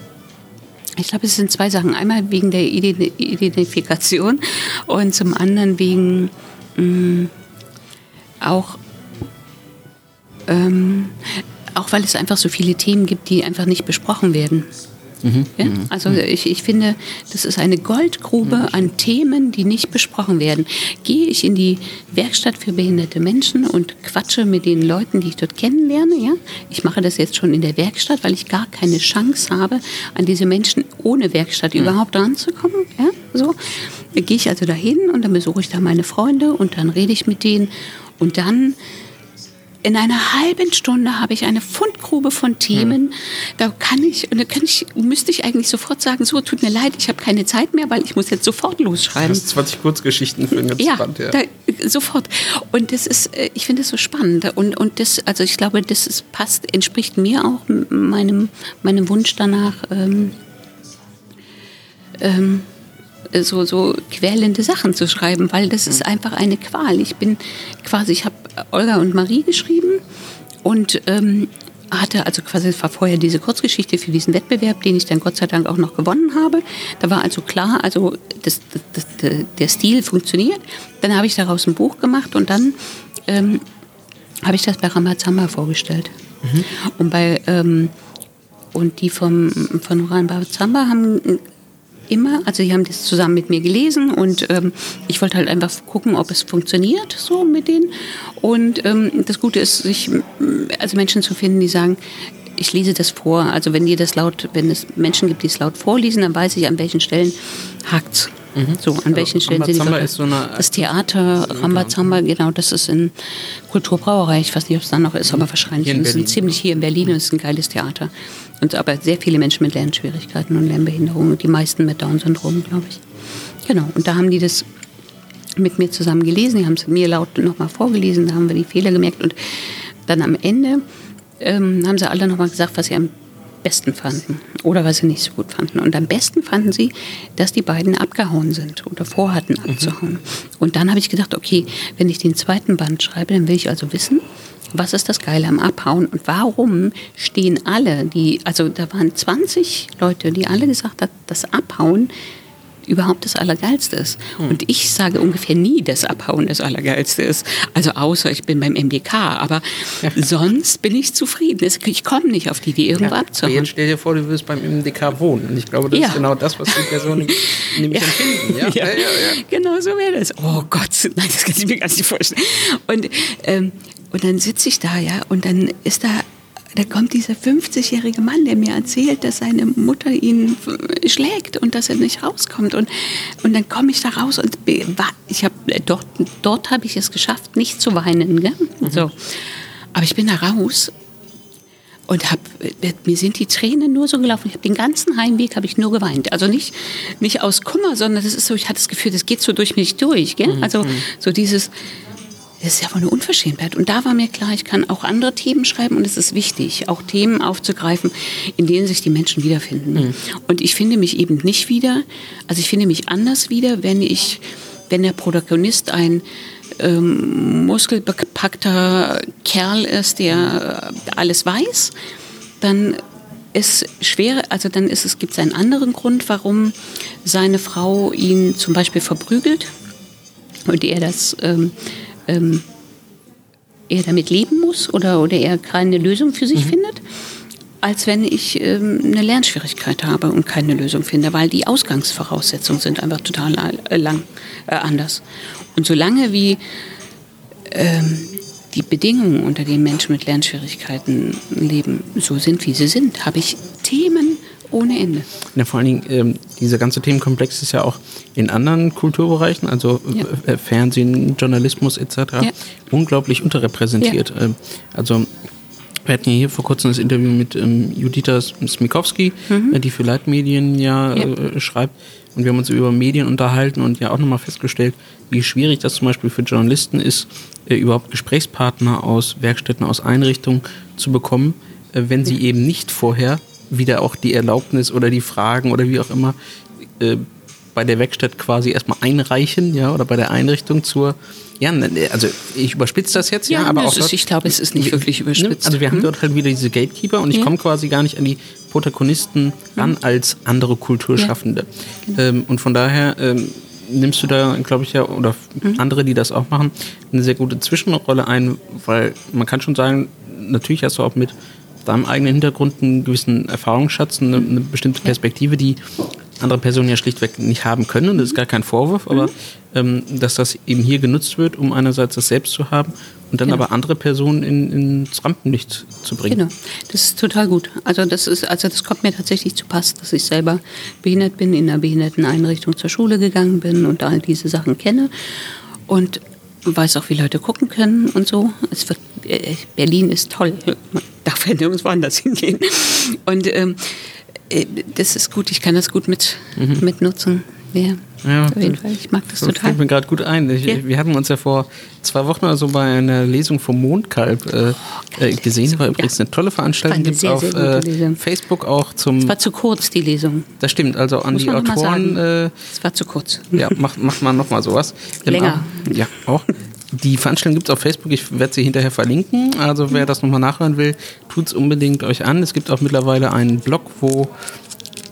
ich glaube, es sind zwei Sachen. Einmal wegen der Identifikation und zum anderen wegen mh, mm, auch, ähm, auch weil es einfach so viele Themen gibt, die einfach nicht besprochen werden. Mhm. Ja? Also ich, ich finde, das ist eine Goldgrube mhm. an Themen, die nicht besprochen werden. Gehe ich in die Werkstatt für behinderte Menschen und quatsche mit den Leuten, die ich dort kennenlerne. Ja? Ich mache das jetzt schon in der Werkstatt, weil ich gar keine Chance habe, an diese Menschen ohne Werkstatt mhm. überhaupt ranzukommen. Ja? So. Gehe ich also dahin und dann besuche ich da meine Freunde und dann rede ich mit denen und dann in einer halben Stunde habe ich eine Fundgrube von Themen. Mhm. Da kann ich, und da kann ich, müsste ich eigentlich sofort sagen, so, tut mir leid, ich habe keine Zeit mehr, weil ich muss jetzt sofort losschreiben. Du hast 20 Kurzgeschichten für ein ganzes ja, Band, ja. Da, sofort. Und das ist, äh, ich finde das so spannend. Und, und das, also ich glaube, das ist, passt, entspricht mir auch meinem, meinem Wunsch danach, ähm, ähm, so, so quälende Sachen zu schreiben, weil das ist mhm. einfach eine Qual. Ich bin quasi, ich habe Olga und Marie geschrieben und ähm, hatte also quasi, war vorher diese Kurzgeschichte für diesen Wettbewerb, den ich dann Gott sei Dank auch noch gewonnen habe. Da war also klar, also das, das, das, der Stil funktioniert. Dann habe ich daraus ein Buch gemacht und dann ähm, habe ich das bei Ramazamba vorgestellt. Mhm. Und bei ähm, und die vom, von Ramazamba haben immer, also die haben das zusammen mit mir gelesen und ähm, ich wollte halt einfach gucken, ob es funktioniert so mit denen. Und ähm, das Gute ist, sich also Menschen zu finden, die sagen, ich lese das vor. Also wenn ihr das laut, wenn es Menschen gibt, die es laut vorlesen, dann weiß ich, an welchen Stellen hakt's. Mhm. So, an also welchen Stellen sind die ist so eine Das Theater Rambazamba, genau, das ist in Kulturbrauerei. Ich weiß nicht, ob es dann noch ist, aber wahrscheinlich. Hier in ziemlich hier in Berlin und es ist ein geiles Theater. Und aber sehr viele Menschen mit Lernschwierigkeiten und Lernbehinderungen, die meisten mit Down-Syndrom, glaube ich. Genau, und da haben die das mit mir zusammen gelesen, die haben es mir laut nochmal vorgelesen, da haben wir die Fehler gemerkt und dann am Ende ähm, haben sie alle nochmal gesagt, was sie am besten fanden oder was sie nicht so gut fanden. Und am besten fanden sie, dass die beiden abgehauen sind oder vorhatten mhm. abzuhauen. Mhm. Und dann habe ich gedacht, okay, wenn ich den zweiten Band schreibe, dann will ich also wissen, was ist das Geile am Abhauen und warum stehen alle, die, also da waren 20 Leute, die alle gesagt haben, das Abhauen überhaupt das Allergeilste ist. Hm. Und ich sage ungefähr nie, dass Abhauen das Allergeilste ist. Also außer ich bin beim MDK. Aber ja. sonst bin ich zufrieden. Ich komme nicht auf die Idee, irgendwo ja, abzuhauen. Jetzt stell dir vor, du wirst beim MDK wohnen. Und ich glaube, das ja. ist genau das, was die Personen nämlich empfinden. Ja? Ja. Genau so wäre das. Oh Gott, nein, das kann ich mir gar nicht vorstellen. Und, ähm, und dann sitze ich da, ja, und dann ist da da kommt dieser 50-jährige Mann, der mir erzählt, dass seine Mutter ihn schlägt und dass er nicht rauskommt. Und, und dann komme ich da raus und ich hab, dort, dort habe ich es geschafft, nicht zu weinen. Gell? Mhm. So. Aber ich bin da raus und hab, mir sind die Tränen nur so gelaufen. Ich habe den ganzen Heimweg habe ich nur geweint. Also nicht, nicht aus Kummer, sondern das ist so, ich hatte das Gefühl, das geht so durch mich durch. Gell? Mhm. Also so dieses, das ist ja wohl eine Unverschämtheit. Und da war mir klar, ich kann auch andere Themen schreiben und es ist wichtig, auch Themen aufzugreifen, in denen sich die Menschen wiederfinden. Mhm. Und ich finde mich eben nicht wieder, also ich finde mich anders wieder, wenn ich, wenn der Protagonist ein ähm, muskelbepackter Kerl ist, der alles weiß, dann ist schwer, also dann ist es, gibt es einen anderen Grund, warum seine Frau ihn zum Beispiel verprügelt und er das ähm, ähm, er damit leben muss oder, oder er keine Lösung für sich mhm. findet, als wenn ich ähm, eine Lernschwierigkeit habe und keine Lösung finde, weil die Ausgangsvoraussetzungen sind einfach total äh, lang, äh, anders. Und solange wie ähm, die Bedingungen, unter denen Menschen mit Lernschwierigkeiten leben, so sind, wie sie sind, habe ich Themen ohne Ende. Ja, vor allen Dingen, ähm, dieser ganze Themenkomplex ist ja auch in anderen Kulturbereichen, also ja. Äh, Fernsehen, Journalismus etc., ja. unglaublich unterrepräsentiert. Ähm, also wir hatten ja hier vor kurzem das Interview mit ähm, Judita Smikowski, mhm. äh, die für Leitmedien ja, äh, schreibt. Und wir haben uns über Medien unterhalten und ja auch nochmal festgestellt, wie schwierig das zum Beispiel für Journalisten ist, äh, überhaupt Gesprächspartner aus Werkstätten, aus Einrichtungen zu bekommen, äh, wenn sie eben nicht vorher wieder auch die Erlaubnis oder die Fragen oder wie auch immer äh, bei der Werkstatt quasi erstmal einreichen, ja, oder bei der Einrichtung zur, ja, ne, ne, also ich überspitze das jetzt, ja, ja aber auch. Ist, ich glaube, es ist nicht wirklich ne, überspitzt. Also wir haben mhm. dort halt wieder diese Gatekeeper und ich ja. komme quasi gar nicht an die Protagonisten ran als andere Kulturschaffende. Ja. Genau. Ähm, und von daher ähm, nimmst du da, glaube ich, ja, oder mhm. andere, die das auch machen, eine sehr gute Zwischenrolle ein, weil man kann schon sagen, natürlich hast du auch mit deinem eigenen Hintergrund einen gewissen Erfahrungsschatz, eine, eine bestimmte Perspektive, die andere Personen ja schlichtweg nicht haben können. Und das ist gar kein Vorwurf, aber mhm. ähm, dass das eben hier genutzt wird, um einerseits das selbst zu haben und dann genau. aber andere Personen in, ins Rampenlicht zu bringen. Genau, das ist total gut. Also das ist, also das kommt mir tatsächlich zu Pass, dass ich selber behindert bin, in einer Behinderteneinrichtung zur Schule gegangen bin und all diese Sachen kenne und weiß auch, wie Leute gucken können und so. Es wird, äh, Berlin ist toll. Man darf ja nirgendwo anders hingehen. Und ähm, äh, das ist gut, ich kann das gut mit, mhm. mitnutzen. Ja, ja, auf jeden Fall. Ich mag das, das total. fällt mir gerade gut ein. Ich, ja. Wir hatten uns ja vor zwei Wochen oder so bei einer Lesung vom Mondkalb äh, oh, äh, gesehen. War übrigens ja. eine tolle Veranstaltung. Gibt es auf äh, Facebook auch zum. Es war zu kurz, die Lesung. Das stimmt, also an Muss die Autoren. Äh, es war zu kurz. Ja, macht, macht man nochmal sowas. Länger. ja, auch. Die Veranstaltung gibt es auf Facebook, ich werde sie hinterher verlinken. Also wer das nochmal nachhören will, tut es unbedingt euch an. Es gibt auch mittlerweile einen Blog, wo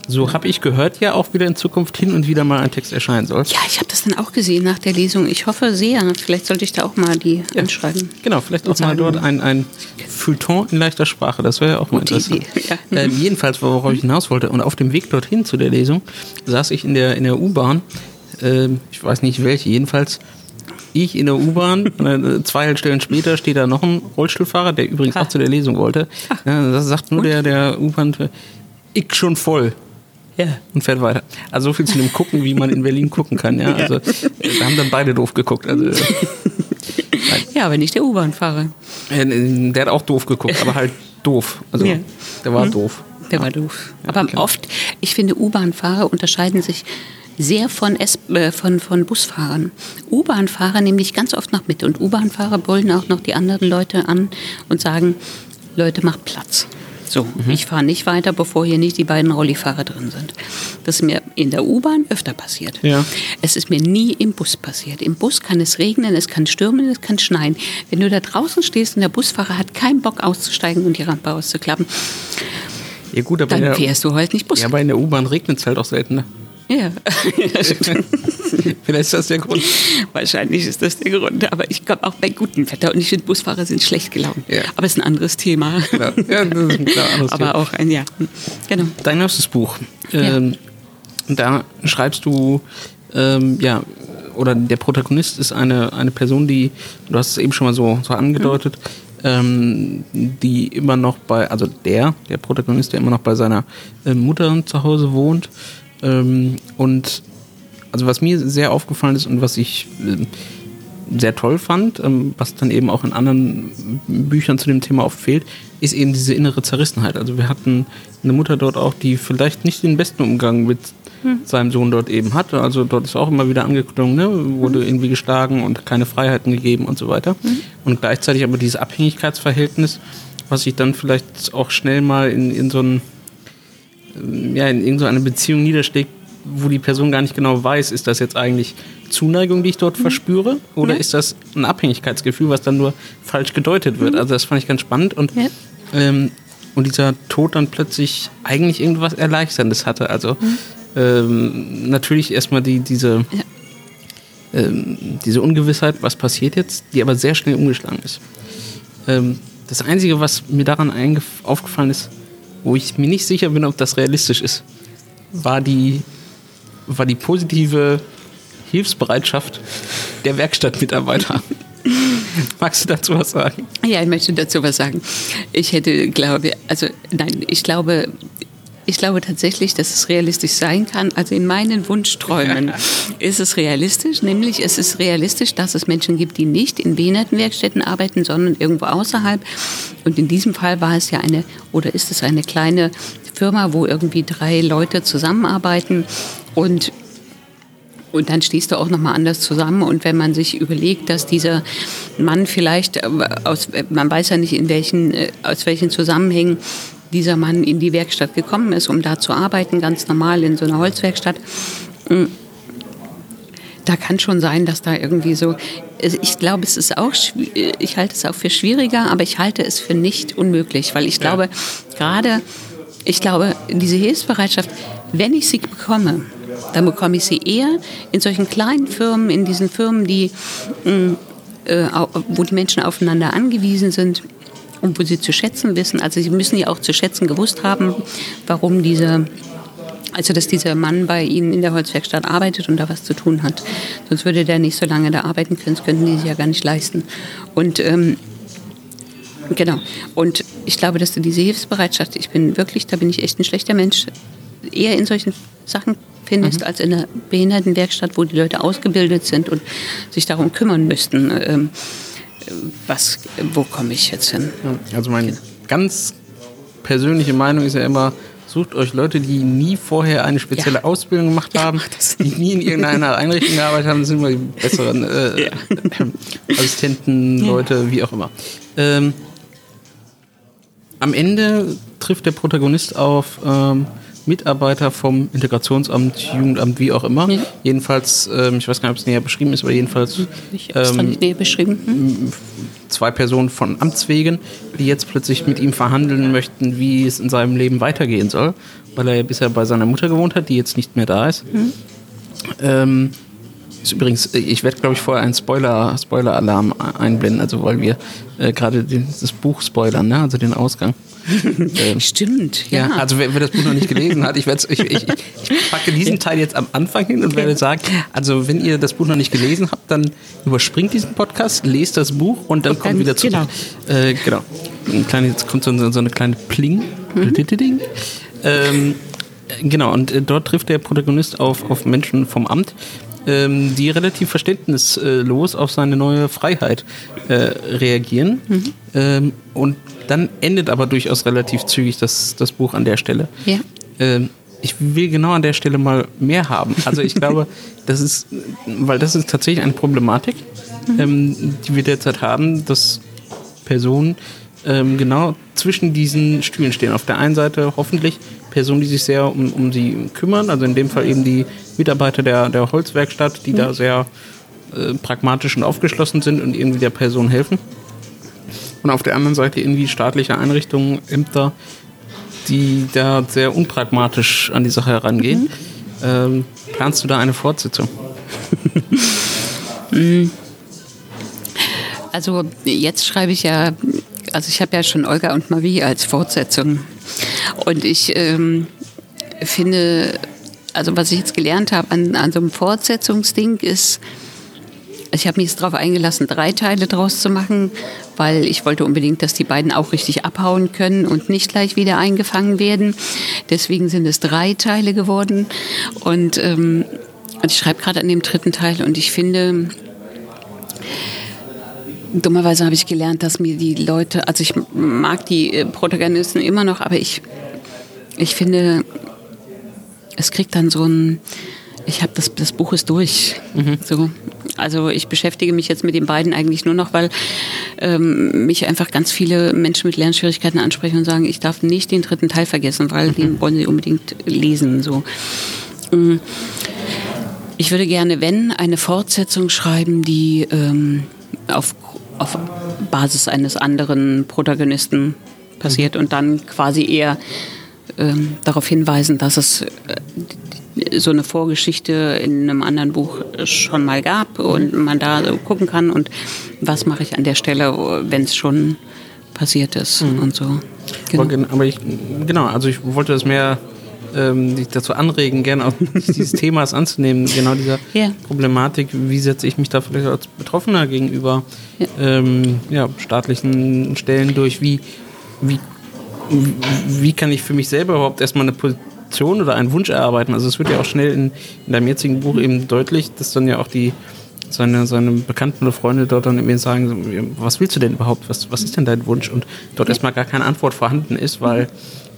so habe ich gehört, ja auch wieder in Zukunft hin und wieder mal ein Text erscheinen soll. Ja, ich habe das dann auch gesehen nach der Lesung. Ich hoffe sehr. Vielleicht sollte ich da auch mal die Ja. anschreiben. Genau, vielleicht auch Und mal dort ein, ein Feuilleton in leichter Sprache. Das wäre ja auch mal Gute interessant. Idee, ja. Ähm, jedenfalls, worauf ich hinaus wollte. Und auf dem Weg dorthin zu der Lesung saß ich in der, in der U-Bahn. Ähm, ich weiß nicht welche, jedenfalls. Ich in der U-Bahn, äh, zwei Haltestellen später steht da noch ein Rollstuhlfahrer, der übrigens Ah. auch zu der Lesung wollte. Ja, das sagt nur der, der U-Bahn, ich schon voll. Ja. Und fährt weiter. Also so viel zu dem Gucken, wie man in Berlin gucken kann. Ja, also da haben dann beide doof geguckt. Also äh, Ja, aber nicht der U-Bahn-Fahrer. äh, der hat auch doof geguckt, aber halt doof. Also Ja. der war doof. Der war doof. Aber genau. oft, ich finde, U-Bahn-Fahrer unterscheiden sich sehr von, S äh, von, von Busfahrern. U-Bahn-Fahrer nehme ich ganz oft noch mit und U-Bahn-Fahrer brüllen auch noch die anderen Leute an und sagen, Leute, macht Platz. So, Mhm. ich fahre nicht weiter, bevor hier nicht die beiden Rollifahrer drin sind. Das ist mir in der U-Bahn öfter passiert. Ja. Es ist mir nie im Bus passiert. Im Bus kann es regnen, es kann stürmen, es kann schneien. Wenn du da draußen stehst und der Busfahrer hat keinen Bock auszusteigen und die Rampe auszuklappen, Ja gut, aber dann der, fährst du halt nicht Bus. ja, aber in der U-Bahn regnet es halt auch selten. Ne? Ja. Vielleicht ist das der Grund. Wahrscheinlich ist das der Grund. Aber ich komme auch bei gutem Wetter und ich finde, Busfahrer sind schlecht gelaunt. Ja. Aber es ist ein anderes Thema. Ja, ja, das ist ein klar anderes Aber Thema. auch ein, ja. Genau. Dein neuestes Buch. Ja. Ähm, Da schreibst du, ähm, ja, oder der Protagonist ist eine, eine Person, die, du hast es eben schon mal so, so angedeutet, ähm, die immer noch bei, also der, der Protagonist, der immer noch bei seiner äh, Mutter zu Hause wohnt. Ähm, und also was mir sehr aufgefallen ist und was ich ähm, sehr toll fand, ähm, was dann eben auch in anderen Büchern zu dem Thema oft fehlt, ist eben diese innere Zerrissenheit. Also wir hatten eine Mutter dort auch, die vielleicht nicht den besten Umgang mit seinem Sohn dort eben hatte. Also dort ist auch immer wieder angeklungen, ne? wurde irgendwie geschlagen und keine Freiheiten gegeben und so weiter. Und gleichzeitig aber dieses Abhängigkeitsverhältnis, was sich dann vielleicht auch schnell mal in, in so ein ja, in irgendeine Beziehung niederschlägt, wo die Person gar nicht genau weiß, ist das jetzt eigentlich Zuneigung, die ich dort verspüre, oder Ja. ist das ein Abhängigkeitsgefühl, was dann nur falsch gedeutet wird. Also das fand ich ganz spannend und, Ja. ähm, und dieser Tod dann plötzlich eigentlich irgendwas Erleichterndes hatte. Also ähm, natürlich erstmal die, diese, ähm, diese Ungewissheit, was passiert jetzt, die aber sehr schnell umgeschlagen ist. Ähm, das Einzige, was mir daran aufgefallen ist, wo ich mir nicht sicher bin, ob das realistisch ist, war die, war die positive Hilfsbereitschaft der Werkstattmitarbeiter. Magst du dazu was sagen? Ja, ich möchte dazu was sagen. Ich hätte, glaube, also nein, ich glaube, ich glaube tatsächlich, dass es realistisch sein kann. Also in meinen Wunschträumen ist es realistisch, nämlich es ist realistisch, dass es Menschen gibt, die nicht in Behindertenwerkstätten arbeiten, sondern irgendwo außerhalb. Und in diesem Fall war es ja eine, oder ist es eine kleine Firma, wo irgendwie drei Leute zusammenarbeiten und und dann stehst du auch nochmal anders zusammen. Und wenn man sich überlegt, dass dieser Mann vielleicht, äh, aus, man weiß ja nicht, in welchen, äh, aus welchen Zusammenhängen dieser Mann in die Werkstatt gekommen ist, um da zu arbeiten, ganz normal in so einer Holzwerkstatt. Mm. Da kann schon sein, dass da irgendwie so. Ich glaube, es ist auch, schwi- ich halte es auch für schwieriger, aber ich halte es für nicht unmöglich, weil ich glaube, gerade, ich glaube, diese Hilfsbereitschaft, wenn ich sie bekomme, dann bekomme ich sie eher in solchen kleinen Firmen, in diesen Firmen, die, mh, äh, wo die Menschen aufeinander angewiesen sind und wo sie zu schätzen wissen. Also sie müssen ja auch zu schätzen gewusst haben, warum diese, also dass dieser Mann bei ihnen in der Holzwerkstatt arbeitet und da was zu tun hat. Sonst würde der nicht so lange da arbeiten können, das könnten die sich ja gar nicht leisten. Und ähm, Genau. Und ich glaube, dass du diese Hilfsbereitschaft, ich bin wirklich, da bin ich echt ein schlechter Mensch, eher in solchen Sachen findest, als in einer Behindertenwerkstatt, wo die Leute ausgebildet sind und sich darum kümmern müssten, ähm, was, wo komme ich jetzt hin? Also meine ganz persönliche Meinung ist ja immer, sucht euch Leute, die nie vorher eine spezielle Ja. Ausbildung gemacht Ja, haben, das. die nie in irgendeiner Einrichtung gearbeitet haben, sind immer die besseren äh, Ja. Assistenten, Ja. Leute, wie auch immer. Ähm, am Ende trifft der Protagonist auf ähm, Mitarbeiter vom Integrationsamt, Jugendamt, wie auch immer. Ja. Jedenfalls, ähm, ich weiß gar nicht, ob es näher beschrieben ist, aber jedenfalls ich ähm, nicht näher beschrieben. Hm? zwei Personen von Amts wegen, die jetzt plötzlich mit ihm verhandeln möchten, wie es in seinem Leben weitergehen soll, weil er ja bisher bei seiner Mutter gewohnt hat, die jetzt nicht mehr da ist. Mhm. Ähm, ist übrigens, ich werde, glaube ich, vorher einen Spoiler, Spoiler-Alarm einblenden, also weil wir äh, gerade das Buch spoilern, ne? also den Ausgang. Stimmt, ja. ja. Also wer, wer, das Buch noch nicht gelesen hat, ich, ich, ich, ich, packe diesen Teil jetzt am Anfang hin und werde sagen, also wenn ihr das Buch noch nicht gelesen habt, dann überspringt diesen Podcast, lest das Buch und dann und kommt dann, wieder zurück. Genau. Äh, genau. Ein kleine, jetzt kommt so, so eine kleine Pling. Mhm. Ähm, genau, und äh, dort trifft der Protagonist auf, auf Menschen vom Amt, ähm, die relativ verständnislos auf seine neue Freiheit äh, reagieren. Mhm. Ähm, und dann endet aber durchaus relativ zügig das, das Buch an der Stelle. Ja. Ähm, ich will genau an der Stelle mal mehr haben. Also ich glaube, das ist, weil das ist tatsächlich eine Problematik, mhm. ähm, die wir derzeit haben, dass Personen ähm, genau zwischen diesen Stühlen stehen. Auf der einen Seite hoffentlich Personen, die sich sehr um, um sie kümmern, also in dem Fall eben die Mitarbeiter der, der Holzwerkstatt, die mhm. da sehr äh, pragmatisch und aufgeschlossen sind und irgendwie der Person helfen. Und auf der anderen Seite irgendwie staatliche Einrichtungen, Ämter, die da sehr unpragmatisch an die Sache herangehen. Mhm. Ähm, planst du da eine Fortsetzung? Mhm. also jetzt schreibe ich ja also ich habe ja schon Olga und Marie als Fortsetzung. Und ich ähm, finde, also was ich jetzt gelernt habe an, an so einem Fortsetzungsding ist, ich habe mich jetzt darauf eingelassen, drei Teile draus zu machen, weil ich wollte unbedingt, dass die beiden auch richtig abhauen können und nicht gleich wieder eingefangen werden. Deswegen sind es drei Teile geworden. Und, ähm, und ich schreibe gerade an dem dritten Teil und ich finde, dummerweise habe ich gelernt, dass mir die Leute, also ich mag die äh, Protagonisten immer noch, aber ich, ich finde, es kriegt dann so ein, ich habe das, das Buch ist durch. Mhm. So. Also ich beschäftige mich jetzt mit den beiden eigentlich nur noch, weil ähm, mich einfach ganz viele Menschen mit Lernschwierigkeiten ansprechen und sagen, ich darf nicht den dritten Teil vergessen, weil mhm. den wollen sie unbedingt lesen. So. Mm. Ich würde gerne, wenn, eine Fortsetzung schreiben, die ähm, auf auf Basis eines anderen Protagonisten passiert und dann quasi eher ähm, darauf hinweisen, dass es äh, so eine Vorgeschichte in einem anderen Buch schon mal gab und man da so gucken kann und was mache ich an der Stelle, wenn es schon passiert ist mhm. und so. Genau. Aber ich, genau, also ich wollte das mehr ähm, dich dazu anregen, gerne auch dieses Themas anzunehmen, genau dieser yeah. Problematik, wie setze ich mich da vielleicht als Betroffener gegenüber ja. Ähm, ja, staatlichen Stellen durch, wie, wie, wie kann ich für mich selber überhaupt erstmal eine Position oder einen Wunsch erarbeiten. Also es wird ja auch schnell in, in deinem jetzigen Buch eben deutlich, dass dann ja auch die seine, seine Bekannten oder Freunde dort dann irgendwie sagen, was willst du denn überhaupt, was, was ist denn dein Wunsch? Und dort erstmal gar keine Antwort vorhanden ist, weil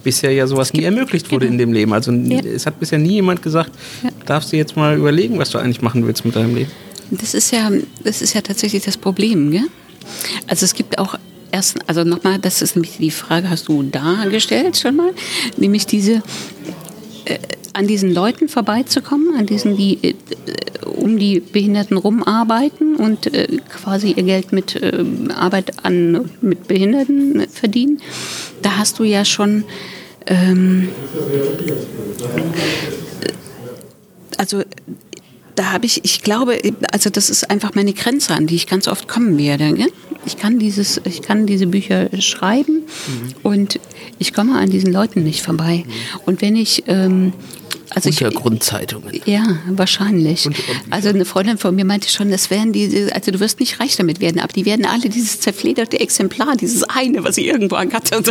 bisher ja sowas nie ermöglicht wurde genau. in dem Leben. Also ja. es hat bisher nie jemand gesagt, ja. darfst du jetzt mal überlegen, was du eigentlich machen willst mit deinem Leben. Das ist ja, das ist ja tatsächlich das Problem, gell? Also es gibt auch erst, also nochmal, das ist nämlich die Frage, hast du dargestellt schon mal, nämlich diese äh, an diesen Leuten vorbeizukommen, an diesen, die äh, um die Behinderten rumarbeiten und äh, quasi ihr Geld mit äh, Arbeit an mit Behinderten verdienen. Da hast du ja schon ähm, also da habe ich, ich glaube, also das ist einfach meine Grenze, an die ich ganz oft kommen werde. Ich kann dieses, ich kann diese Bücher schreiben mhm. und ich komme an diesen Leuten nicht vorbei. Mhm. Und wenn ich ähm, also Untergrundzeitungen. Ja, wahrscheinlich. Und, und, also eine Freundin von mir meinte schon, das wären die, also du wirst nicht reich damit werden, aber die werden alle dieses zerflederte Exemplar, dieses eine, was sie irgendwo an hatte,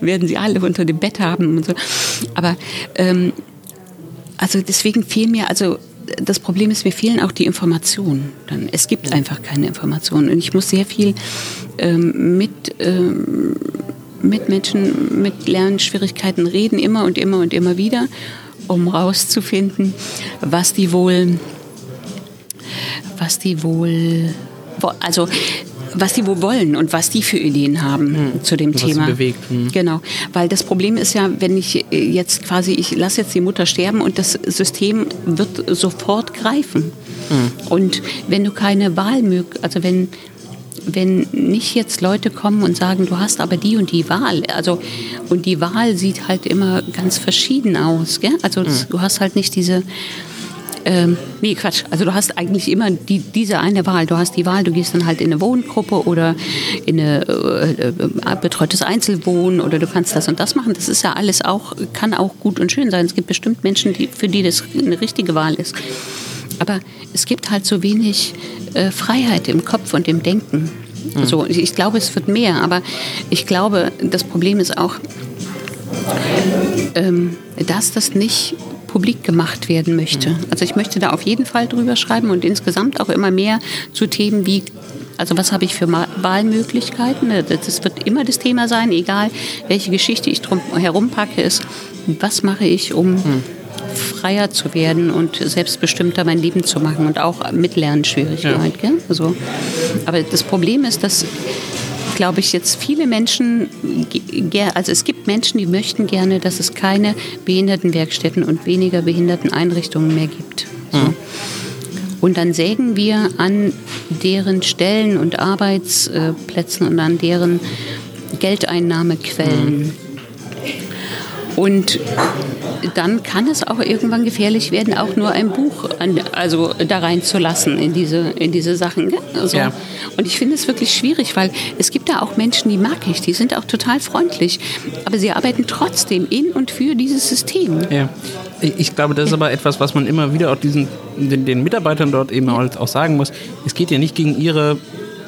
werden sie alle unter dem Bett haben und so. Aber ähm, also deswegen fehlen mir, also das Problem ist, mir fehlen auch die Informationen. Dann, es gibt einfach keine Informationen. Und ich muss sehr viel ähm, mit, ähm, mit Menschen mit Lernschwierigkeiten reden, immer und immer und immer wieder, um herauszufinden, was die wohl, was die wohl, also was die wohl wollen und was die für Ideen haben mhm. zu dem was Thema. Sie bewegt. Mhm. Genau, weil das Problem ist ja, wenn ich jetzt quasi, ich lasse jetzt die Mutter sterben und das System wird sofort greifen. Mhm. Und wenn du keine Wahl also wenn wenn nicht jetzt Leute kommen und sagen, du hast aber die und die Wahl, also und die Wahl sieht halt immer ganz verschieden aus, gell? Also mhm. du hast halt nicht diese ähm, nee, Quatsch. Also du hast eigentlich immer die, diese eine Wahl. Du hast die Wahl, du gehst dann halt in eine Wohngruppe oder in ein äh, äh, betreutes Einzelwohnen oder du kannst das und das machen. Das ist ja alles auch, kann auch gut und schön sein. Es gibt bestimmt Menschen, die, für die das eine richtige Wahl ist. Aber es gibt halt so wenig äh, Freiheit im Kopf und im Denken. Mhm. Also ich, glaube, es wird mehr, aber ich glaube, das Problem ist auch, ähm, dass das nicht publik gemacht werden möchte. Mhm. Also ich möchte da auf jeden Fall drüber schreiben und insgesamt auch immer mehr zu Themen wie also was habe ich für Wahlmöglichkeiten? Das wird immer das Thema sein, egal welche Geschichte ich drum herum packe, ist, was mache ich, um hm. Freier zu werden und selbstbestimmter mein Leben zu machen und auch mit Lernschwierigkeiten. Ja. Also, aber das Problem ist, dass glaube ich, jetzt viele Menschen, also es gibt Menschen, die möchten gerne, dass es keine Behindertenwerkstätten und weniger Behinderteneinrichtungen mehr gibt. So. Mhm. Und dann sägen wir an deren Stellen und Arbeitsplätzen und an deren Geldeinnahmequellen. Mhm. Und dann kann es auch irgendwann gefährlich werden, auch nur ein Buch an, also da reinzulassen in diese, in diese Sachen. Also, ja. Und ich finde es wirklich schwierig, weil es gibt da auch Menschen, die mag ich, die sind auch total freundlich, aber sie arbeiten trotzdem in und für dieses System. Ja. Ich glaube, das ist aber etwas, was man immer wieder auch diesen, den, den Mitarbeitern dort eben auch sagen muss. Es geht ja nicht gegen ihre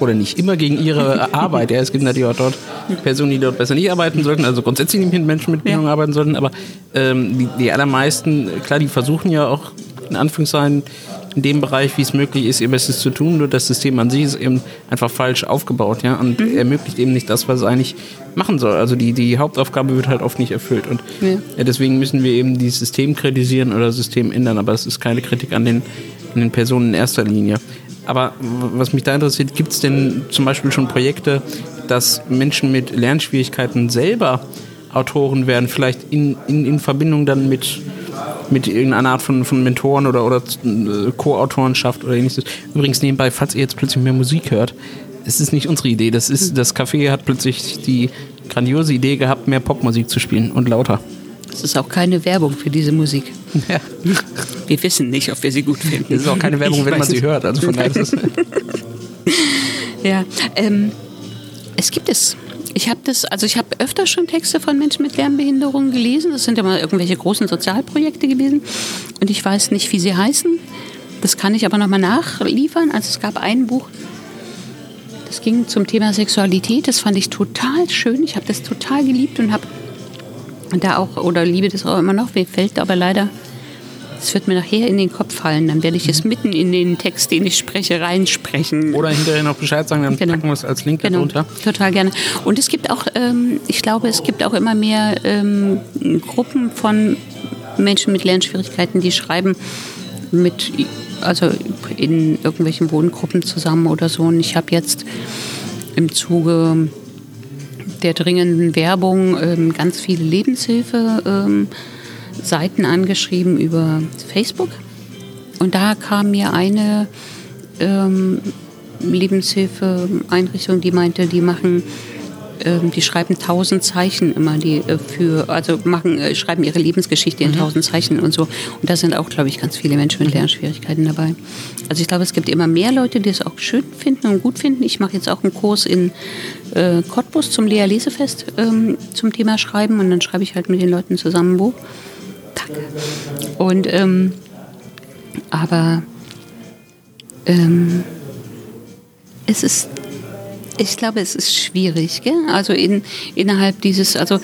oder nicht immer gegen ihre Arbeit. Ja, es gibt natürlich auch dort Personen, die dort besser nicht arbeiten sollten, also grundsätzlich nicht mit Menschen mit Behinderung ja. arbeiten sollten, aber ähm, die, die, allermeisten, klar, die versuchen ja auch in Anführungszeichen in dem Bereich, wie es möglich ist, ihr Bestes zu tun, nur das System an sich ist eben einfach falsch aufgebaut, ja, und mhm. ermöglicht eben nicht das, was es eigentlich machen soll. Also die, die Hauptaufgabe wird halt oft nicht erfüllt und ja. Ja, deswegen müssen wir eben dieses System kritisieren oder das System ändern, aber es ist keine Kritik an den, an den Personen in erster Linie. Aber was mich da interessiert, gibt es denn zum Beispiel schon Projekte, dass Menschen mit Lernschwierigkeiten selber Autoren werden, vielleicht in, in, in Verbindung dann mit, mit irgendeiner Art von, von Mentoren oder, oder äh, Co-Autorenschaft oder ähnliches. Übrigens nebenbei, falls ihr jetzt plötzlich mehr Musik hört, es ist nicht unsere Idee. Das, ist, das Café hat plötzlich die grandiose Idee gehabt, mehr Popmusik zu spielen und lauter. Es ist auch keine Werbung für diese Musik. Ja. Wir wissen nicht, ob wir sie gut finden. Es ist auch keine Werbung, ich wenn man sie hört. Also von daher ist ja, ähm, es gibt es. Ich habe das, also ich habe öfter schon Texte von Menschen mit Lernbehinderungen gelesen. Das sind ja mal irgendwelche großen Sozialprojekte gewesen. Und ich weiß nicht, wie sie heißen. Das kann ich aber nochmal nachliefern. Also es gab ein Buch, das ging zum Thema Sexualität. Das fand ich total schön. Ich habe das total geliebt und habe da auch, oder liebe das auch immer noch, mir fällt aber leider, es wird mir nachher in den Kopf fallen, dann werde ich es mitten in den Text, den ich spreche, reinsprechen. Oder hinterher noch Bescheid sagen, dann genau. packen wir es als Link genau. darunter. Total gerne. Und es gibt auch, ähm, ich glaube, es gibt auch immer mehr ähm, Gruppen von Menschen mit Lernschwierigkeiten, die schreiben mit, also in irgendwelchen Wohngruppen zusammen oder so. Und ich habe jetzt im Zuge der dringenden Werbung ähm, ganz viele Lebenshilfe-Seiten ähm, angeschrieben über Facebook. Und da kam mir eine ähm, Lebenshilfe-Einrichtung, die meinte, die machen die schreiben tausend Zeichen immer, die äh, für, also machen, äh, schreiben ihre Lebensgeschichte in mhm. tausend Zeichen und so. Und da sind auch, glaube ich, ganz viele Menschen mit Lernschwierigkeiten dabei. Also ich glaube, es gibt immer mehr Leute, die es auch schön finden und gut finden. Ich mache jetzt auch einen Kurs in äh, Cottbus zum Lea Lesefest ähm, zum Thema Schreiben und dann schreibe ich halt mit den Leuten zusammen ein Buch. Danke. Und ähm, aber ähm, es ist ich glaube, es ist schwierig. Gell? Also in, innerhalb dieses, also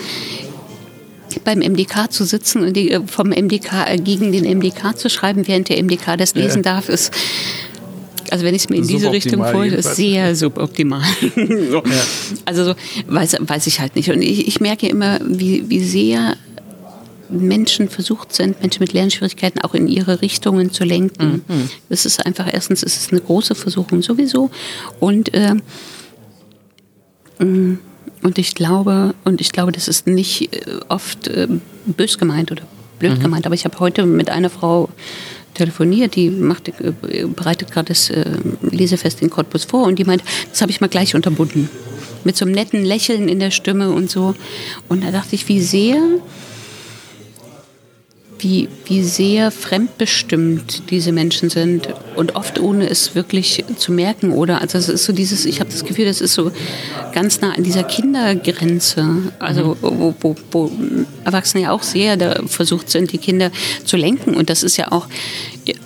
beim MDK zu sitzen und die, vom MDK äh, gegen den MDK zu schreiben, während der MDK das lesen ja. darf, ist also wenn ich es mir in diese Richtung vorstelle, ist sehr suboptimal. so. ja. Also so, weiß, weiß ich halt nicht. Und ich, ich merke immer, wie, wie sehr Menschen versucht sind, Menschen mit Lernschwierigkeiten auch in ihre Richtungen zu lenken. Mhm. Es ist einfach, erstens ist es eine große Versuchung sowieso und äh, und ich glaube, und ich glaube, das ist nicht äh, oft äh, bös gemeint oder blöd mhm. gemeint, aber ich habe heute mit einer Frau telefoniert, die macht, äh, bereitet gerade das Lesefest in Cottbus vor und die meint, das habe ich mal gleich unterbunden. Mit so einem netten Lächeln in der Stimme und so. Und da dachte ich, wie sehr wie, wie sehr fremdbestimmt diese Menschen sind und oft ohne es wirklich zu merken. Oder also es ist so dieses, ich habe das Gefühl, das ist so ganz nah an dieser Kindergrenze, also mhm. wo, wo, wo Erwachsene ja auch sehr da versucht sind, die Kinder zu lenken. Und das ist ja auch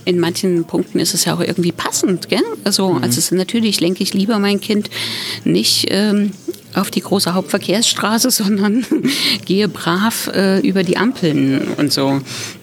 in manchen Punkten ist es ja auch irgendwie passend. Gell? Also, mhm. also natürlich lenke ich lieber mein Kind nicht. Ähm, auf die große Hauptverkehrsstraße, sondern gehe brav äh, über die Ampeln und so.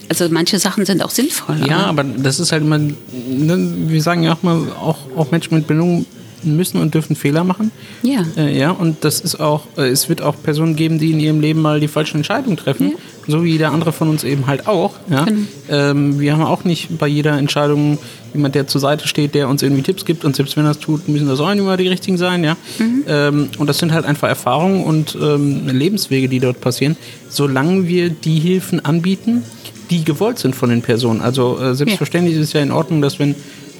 Also manche Sachen sind auch sinnvoll. Ja, aber das ist halt immer, ne, wir sagen ja auch mal, auch, auch Menschen mit Bildung müssen und dürfen Fehler machen. Ja. Äh, ja, und das ist auch, äh, es wird auch Personen geben, die in ihrem Leben mal die falschen Entscheidungen treffen. Ja. So wie jeder andere von uns eben halt auch. Ja? Genau. Ähm, wir haben auch nicht bei jeder Entscheidung jemand, der zur Seite steht, der uns irgendwie Tipps gibt. Und selbst wenn er es tut, müssen das auch nicht immer die richtigen sein. Ja? Mhm. Ähm, und das sind halt einfach Erfahrungen und ähm, Lebenswege, die dort passieren. Solange wir die Hilfen anbieten, die gewollt sind von den Personen. Also äh, selbstverständlich ja. ist es ja in Ordnung, dass wenn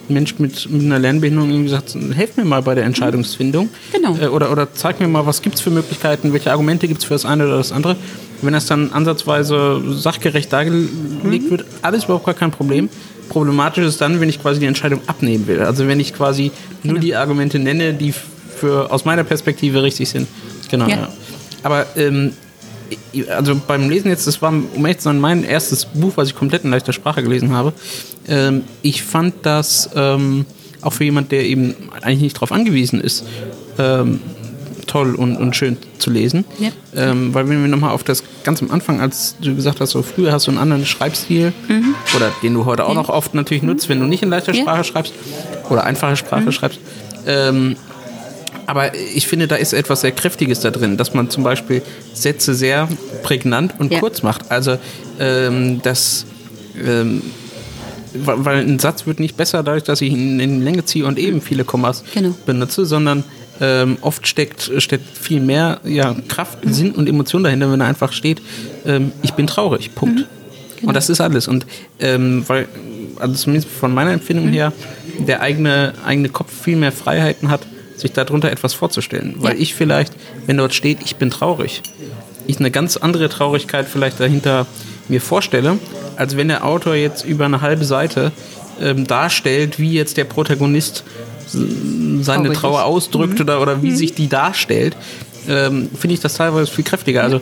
Mensch mit, mit einer Lernbehinderung irgendwie sagt, helf mir mal bei der Entscheidungsfindung. Genau. Äh, oder, oder zeig mir mal, was gibt es für Möglichkeiten, welche Argumente gibt es für das eine oder das andere. Wenn das dann ansatzweise sachgerecht dargelegt mhm. wird, alles überhaupt gar kein Problem. Problematisch ist dann, wenn ich quasi die Entscheidung abnehmen will. Also wenn ich quasi genau. nur die Argumente nenne, die für, aus meiner Perspektive richtig sind. Genau. Ja. Ja. Aber ähm, also beim Lesen jetzt, das war, um echt zu sein, mein erstes Buch, was ich komplett in leichter Sprache gelesen habe. Ähm, ich fand das ähm, auch für jemand, der eben eigentlich nicht darauf angewiesen ist, ähm, toll und, und schön zu lesen. Ja. Ähm, weil wenn wir nochmal auf das ganz am Anfang, als du gesagt hast, so früher hast du einen anderen Schreibstil mhm. oder den du heute auch noch oft natürlich nutzt, wenn du nicht in leichter Sprache ja. schreibst oder einfache Sprache mhm. schreibst. Ähm, aber ich finde, da ist etwas sehr Kräftiges da drin, dass man zum Beispiel Sätze sehr prägnant und ja. kurz macht. Also ähm, das, ähm, weil ein Satz wird nicht besser dadurch, dass ich ihn in Länge ziehe und eben viele Kommas genau. benutze, sondern ähm, oft steckt, steckt viel mehr ja, Kraft, mhm. Sinn und Emotion dahinter, wenn er einfach steht, ähm, ich bin traurig, Punkt. Mhm. Genau. Und das ist alles. Und ähm, weil, also zumindest von meiner Empfindung mhm. her, der eigene, eigene Kopf viel mehr Freiheiten hat, sich darunter etwas vorzustellen. Weil ja. ich vielleicht, wenn dort steht, ich bin traurig, ich eine ganz andere Traurigkeit vielleicht dahinter mir vorstelle, als wenn der Autor jetzt über eine halbe Seite ähm, darstellt, wie jetzt der Protagonist seine Traurig Trauer ausdrückt mhm. oder, oder wie mhm. sich die darstellt. Ähm, finde ich das teilweise viel kräftiger. Also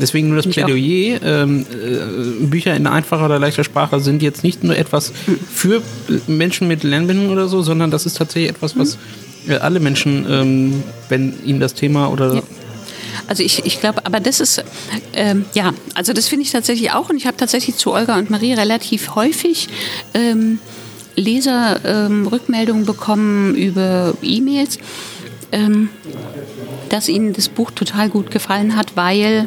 deswegen nur das Plädoyer. Ähm, äh, Bücher in einfacher oder leichter Sprache sind jetzt nicht nur etwas mhm. für Menschen mit Lernbindung oder so, sondern das ist tatsächlich etwas, was mhm alle Menschen, ähm, wenn ihnen das Thema oder ja. Also ich, ich glaube, aber das ist, ähm, ja, also das finde ich tatsächlich auch und ich habe tatsächlich zu Olga und Marie relativ häufig ähm, Leserrückmeldungen ähm, bekommen über E-Mails, ähm, dass ihnen das Buch total gut gefallen hat, weil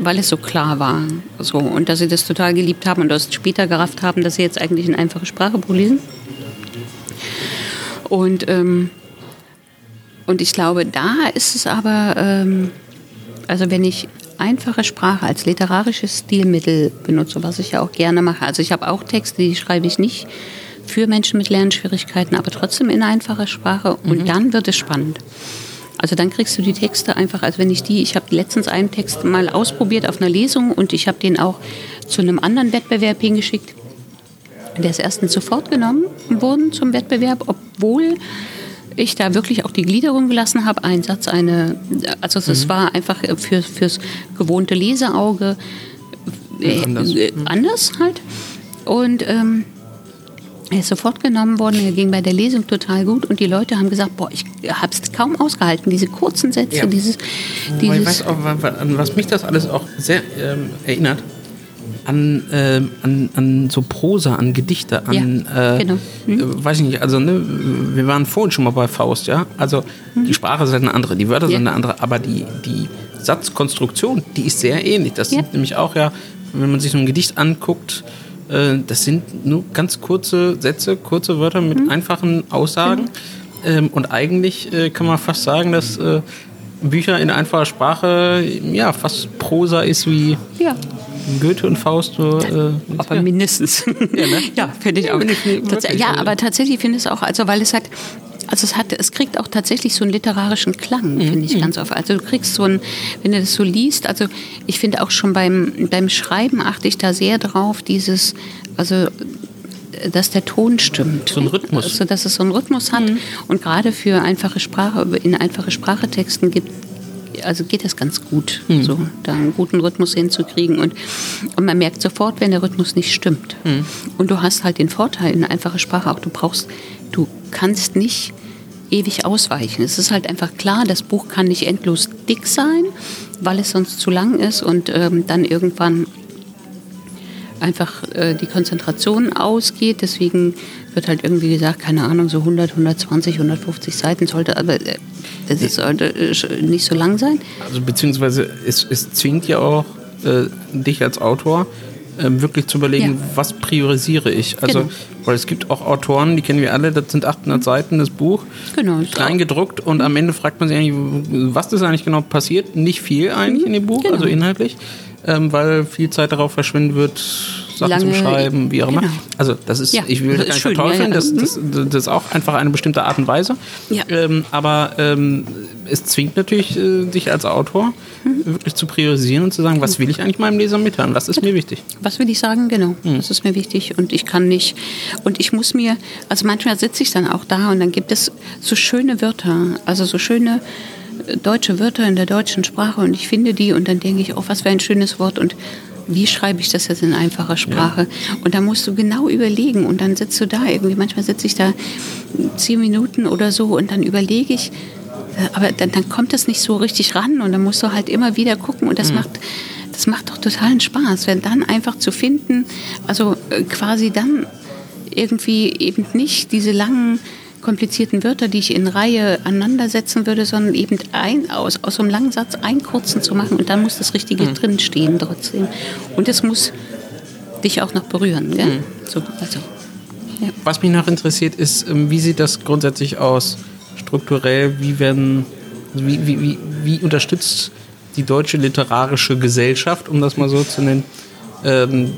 weil es so klar war. So, und dass sie das total geliebt haben und erst später gerafft haben, dass sie jetzt eigentlich ein einfaches Sprachebuch lesen. Und, ähm, und ich glaube, da ist es aber, ähm, also wenn ich einfache Sprache als literarisches Stilmittel benutze, was ich ja auch gerne mache. Also ich habe auch Texte, die schreibe ich nicht für Menschen mit Lernschwierigkeiten, aber trotzdem in einfacher Sprache. Und mhm. dann wird es spannend. Also dann kriegst du die Texte einfach, also wenn ich die, ich habe letztens einen Text mal ausprobiert auf einer Lesung und ich habe den auch zu einem anderen Wettbewerb hingeschickt. Der ist erstens sofort genommen worden zum Wettbewerb, obwohl ich da wirklich auch die Gliederung gelassen habe. Ein Satz, eine, also es mhm. war einfach für, fürs gewohnte Leseauge äh, anders. Äh, anders. halt. Und ähm, er ist sofort genommen worden, er ging bei der Lesung total gut und die Leute haben gesagt, boah, ich habe es kaum ausgehalten, diese kurzen Sätze, ja. dieses... dieses ich weiß auch, an was mich das alles auch sehr ähm, erinnert, an, äh, an, an so Prosa, an Gedichte, an, ja, äh, genau. hm? Äh, weiß ich nicht, also ne, wir waren vorhin schon mal bei Faust, ja, also hm. die Sprache ist halt eine andere, die Wörter ja. sind eine andere, aber die, die Satzkonstruktion, die ist sehr ähnlich. Das ja. sind nämlich auch ja, wenn man sich so ein Gedicht anguckt, äh, das sind nur ganz kurze Sätze, kurze Wörter mit hm. einfachen Aussagen. Genau. Ähm, und eigentlich kann man fast sagen, dass Bücher in einfacher Sprache ja fast Prosa ist wie Ja. Goethe und Faust. So, äh, Aber ja. mindestens. Ja, ne? finde ich Ja, auch. finde ich Tats- ja, also- aber tatsächlich finde ich es auch, also weil es hat, also es hat, es kriegt auch tatsächlich so einen literarischen Klang, Mhm. finde ich ganz oft. Also du kriegst so ein, wenn du das so liest, also ich finde auch schon beim, beim Schreiben achte ich da sehr drauf, dieses, also dass der Ton stimmt. So ein Rhythmus. Mhm. Also, dass es so einen Rhythmus hat. Und gerade für einfache Sprache, in einfache Sprachetexten gibt also geht das ganz gut, Mhm. so da einen guten Rhythmus hinzukriegen. Und, und man merkt sofort, wenn der Rhythmus nicht stimmt. Mhm. Und du hast halt den Vorteil in einfacher Sprache auch, du brauchst, du kannst nicht ewig ausweichen. Es ist halt einfach klar, das Buch kann nicht endlos dick sein, weil es sonst zu lang ist und ähm, dann irgendwann einfach äh, die Konzentration ausgeht. Deswegen wird halt irgendwie gesagt, keine Ahnung, so 100, 120, 150 Seiten sollte, aber äh, das sollte äh, nicht so lang sein. Also beziehungsweise es, es zwingt ja auch äh, dich als Autor ähm, wirklich zu überlegen, Ja. was priorisiere ich. Also Genau. weil es gibt auch Autoren, die kennen wir alle, das sind 800 Seiten das Buch, Genau. klein gedruckt und am Ende fragt man sich eigentlich, was ist eigentlich genau passiert? Nicht viel eigentlich in dem Buch, Genau. also inhaltlich, ähm, weil viel Zeit darauf verschwendet wird, Sachen Lange- zu schreiben, wie auch immer. genau. Also das ist, Ja, ich will das gar nicht schön, ja, verteufeln, ja. Das, das, das ist auch einfach eine bestimmte Art und Weise. Ja. Ähm, aber ähm, es zwingt natürlich äh, dich als Autor Mhm. wirklich zu priorisieren und zu sagen, was will ich eigentlich meinem Leser mitteilen? Was ist mir wichtig? Was will ich sagen? Genau, das ist mir wichtig und ich kann nicht. Und ich muss mir, also manchmal sitze ich dann auch da und dann gibt es so schöne Wörter, also so schöne äh, deutsche Wörter in der deutschen Sprache und ich finde die und dann denke ich, oh, was für ein schönes Wort und wie schreibe ich das jetzt in einfacher Sprache? Und da musst du genau überlegen und dann sitzt du da irgendwie, manchmal sitze ich da zehn Minuten oder so und dann überlege ich, äh, aber dann, dann kommt das nicht so richtig ran und dann musst du halt immer wieder gucken und das macht das macht doch totalen Spaß, wenn dann einfach zu finden, also äh, quasi dann irgendwie eben nicht diese langen komplizierten Wörter, die ich in Reihe aneinandersetzen würde, sondern eben ein, aus, aus so einem langen Satz einen kurzen zu machen und dann muss das Richtige drinstehen trotzdem. Und es muss dich auch noch berühren. Gell? So, also, ja. Was mich noch interessiert ist, ähm, wie sieht das grundsätzlich aus? Strukturell, wie werden, wie, wie, wie, wie unterstützt die deutsche literarische Gesellschaft, um das mal so zu nennen, ähm,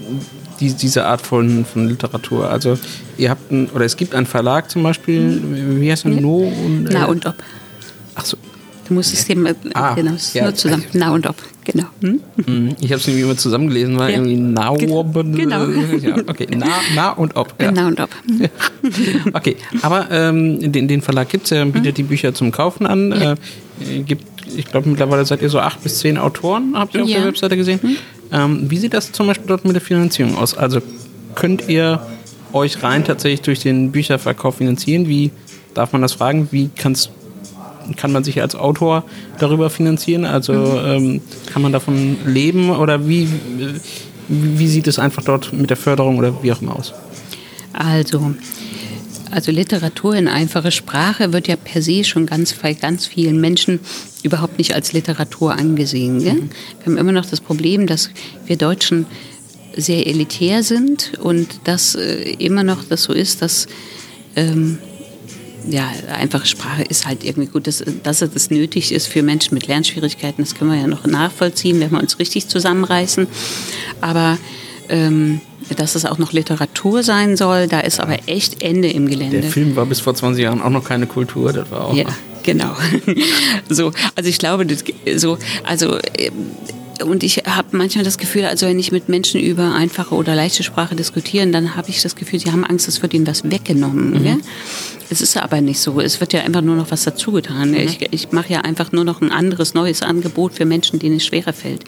die, diese Art von, von Literatur? Also ihr habt ein, oder es gibt einen Verlag zum Beispiel, wie heißt der? No und, äh, Na und ob. Ach so, Du musst es dem, äh, Ah, genau, es ja. nur zusammen. Na und ob, genau. Hm? Mhm. Ich habe es irgendwie immer zusammengelesen, weil Ja. irgendwie na, Genau. ja, okay, na, na und ob. Ja. Na und ob. Hm? Okay, aber ähm, den, den Verlag gibt es ja, bietet die Bücher zum Kaufen an. Äh, gibt, ich glaube, mittlerweile seid ihr so acht bis zehn Autoren, habt ihr auf Ja. der Webseite gesehen. Ähm, wie sieht das zum Beispiel dort mit der Finanzierung aus? Also könnt ihr euch rein tatsächlich durch den Bücherverkauf finanzieren? Wie darf man das fragen? Wie kannst kann man sich als Autor darüber finanzieren? Also ähm, kann man davon leben oder wie, wie, wie sieht es einfach dort mit der Förderung oder wie auch immer aus? Also, also Literatur in einfache Sprache wird ja per se schon ganz bei ganz vielen Menschen überhaupt nicht als Literatur angesehen. Gell? Wir haben immer noch das Problem, dass wir Deutschen sehr elitär sind und dass äh, immer noch das so ist, dass ähm, ja, einfache Sprache ist halt irgendwie gut, dass, dass es das nötig ist für Menschen mit Lernschwierigkeiten. Das können wir ja noch nachvollziehen, wenn wir uns richtig zusammenreißen. Aber ähm, dass es auch noch Literatur sein soll, da ist aber echt Ende im Gelände. Der Film war bis vor 20 Jahren auch noch keine Kultur, das war auch. Ja, genau. so, also ich glaube, das, so, also ähm, und ich habe manchmal das Gefühl, also wenn ich mit Menschen über einfache oder leichte Sprache diskutieren, dann habe ich das Gefühl, sie haben Angst, es wird ihnen was weggenommen. Gell? Es ist aber nicht so. Es wird ja einfach nur noch was dazugetan. Ich, ich mache ja einfach nur noch ein anderes, neues Angebot für Menschen, denen es schwerer fällt.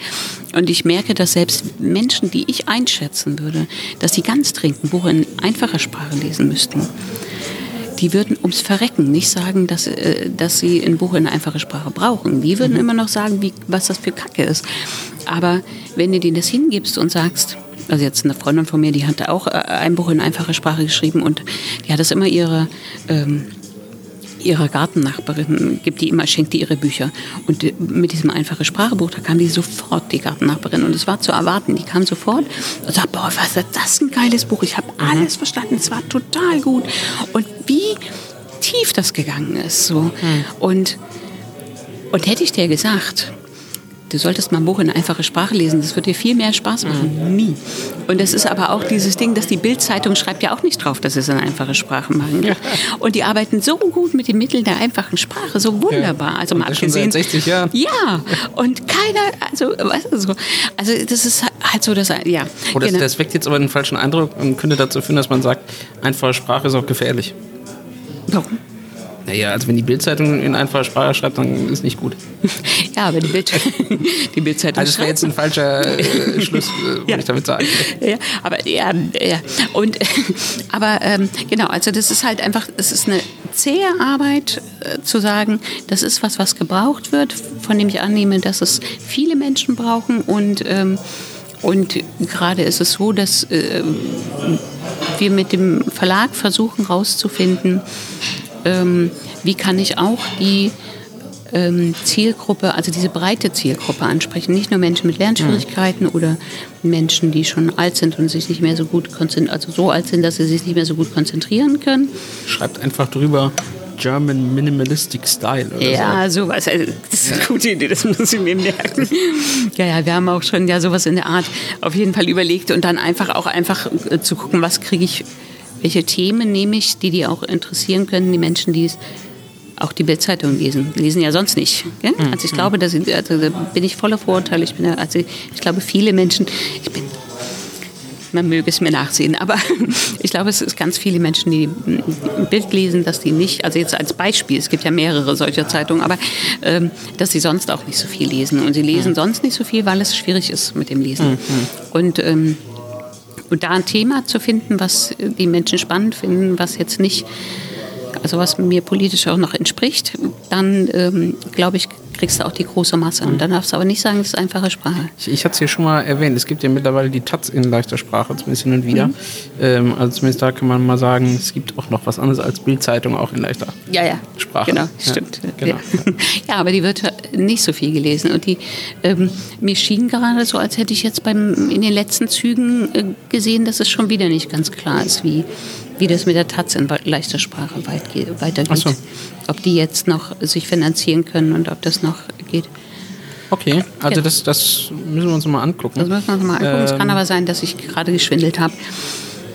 Und ich merke, dass selbst Menschen, die ich einschätzen würde, dass sie ganz dringend ein Buch in einfacher Sprache lesen müssten, die würden ums Verrecken nicht sagen, dass, äh, dass sie ein Buch in einfache Sprache brauchen. Die würden immer noch sagen, wie, was das für Kacke ist. Aber wenn du denen das hingibst und sagst, also jetzt eine Freundin von mir, die hatte auch äh, ein Buch in einfacher Sprache geschrieben und die hat das immer ihre ähm, ihrer Gartennachbarin gibt die immer, schenkt die ihre Bücher. Und mit diesem einfachen Sprachebuch, da kam die sofort, die Gartennachbarin. Und es war zu erwarten, die kam sofort und sagt, boah, was ist das ein geiles Buch. Ich habe alles verstanden, es war total gut. Und wie tief das gegangen ist. So. Und Und hätte ich dir gesagt, du solltest mal ein Buch in einfache Sprache lesen, das wird dir viel mehr Spaß machen. Mhm. Nie. Und das ist aber auch dieses Ding, dass die Bildzeitung schreibt ja auch nicht drauf, dass es in einfache Sprache machen ja. Und die arbeiten so gut mit den Mitteln der einfachen Sprache, so wunderbar. Ja. Also mal abgesehen. Schon seit 60 Jahren. Ja, und keiner, also, weißt du, so, also das ist halt so, dass, ja. Oder genau. das weckt jetzt aber einen falschen Eindruck und könnte dazu führen, dass man sagt, einfache Sprache ist auch gefährlich. Warum? Naja, also wenn die Bildzeitung in einfacher Sprache schreibt, dann ist nicht gut. Ja, aber die, Bild die Bildzeitung. Also das wäre jetzt ein falscher äh, Schluss, äh, ja. ich damit sagen. Ja, aber ja, ja. Und aber ähm, genau, also das ist halt einfach, es ist eine zähe Arbeit äh, zu sagen, das ist was, was gebraucht wird, von dem ich annehme, dass es viele Menschen brauchen und ähm, und gerade ist es so, dass äh, wir mit dem Verlag versuchen herauszufinden, ähm, wie kann ich auch die ähm, Zielgruppe, also diese breite Zielgruppe ansprechen. Nicht nur Menschen mit Lernschwierigkeiten mhm. oder Menschen, die schon alt sind und sich nicht mehr so gut konzentrieren, also so alt sind, dass sie sich nicht mehr so gut konzentrieren können. Schreibt einfach drüber. German Minimalistic Style. Oder ja, so. sowas. Also, das ist eine gute Idee, das muss ich mir merken. Ja, ja, wir haben auch schon ja sowas in der Art auf jeden Fall überlegt und dann einfach auch einfach äh, zu gucken, was kriege ich welche Themen nehme ich, die die auch interessieren können, die Menschen, die es auch die Bildzeitung lesen, lesen ja sonst nicht. Ja? Mhm. Also ich glaube, dass ich, also da bin ich voller Vorurteile. Ich bin, also ich glaube, viele Menschen, ich bin, man möge es mir nachsehen, aber ich glaube, es ist ganz viele Menschen, die ein Bild lesen, dass die nicht, also jetzt als Beispiel, es gibt ja mehrere solcher Zeitungen, aber ähm, dass sie sonst auch nicht so viel lesen und sie lesen mhm. sonst nicht so viel, weil es schwierig ist mit dem Lesen. Mhm. Und ähm, und da ein Thema zu finden, was die Menschen spannend finden, was jetzt nicht, also was mir politisch auch noch entspricht, dann ähm, glaube ich, kriegst du auch die große Masse. Und dann darfst du aber nicht sagen, das ist einfache Sprache. Ich, ich hatte es hier schon mal erwähnt, es gibt ja mittlerweile die Taz in leichter Sprache, zumindest hin und wieder. Mhm. Ähm, also zumindest da kann man mal sagen, es gibt auch noch was anderes als Bildzeitung auch in leichter ja, ja. Sprache. Genau, stimmt. Ja, genau. ja. ja, aber die wird nicht so viel gelesen. Und die, ähm, mir schien gerade so, als hätte ich jetzt beim, in den letzten Zügen äh, gesehen, dass es schon wieder nicht ganz klar ist, wie wie das mit der Taz in leichter Sprache weitergeht. So. Ob die jetzt noch sich finanzieren können und ob das noch geht. Okay, also ja. das, das müssen wir uns mal angucken. Das müssen wir uns mal angucken. Ähm, es kann ähm, aber sein, dass ich gerade geschwindelt habe.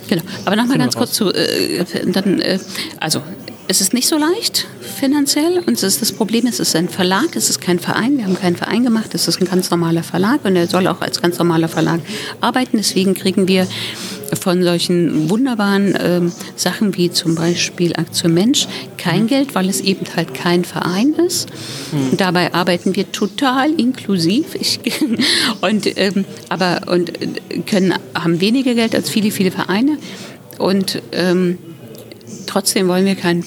Genau. Aber nochmal ganz kurz zu, äh, dann, äh, also es ist nicht so leicht finanziell und es ist das Problem, es ist ein Verlag, es ist kein Verein, wir haben keinen Verein gemacht, es ist ein ganz normaler Verlag und er soll auch als ganz normaler Verlag arbeiten. Deswegen kriegen wir von solchen wunderbaren ähm, Sachen wie zum Beispiel Aktion Mensch kein mhm. Geld, weil es eben halt kein Verein ist. Mhm. Dabei arbeiten wir total inklusiv. Ich, und, ähm, aber, und äh, können, haben weniger Geld als viele, viele Vereine. Und ähm, trotzdem wollen wir kein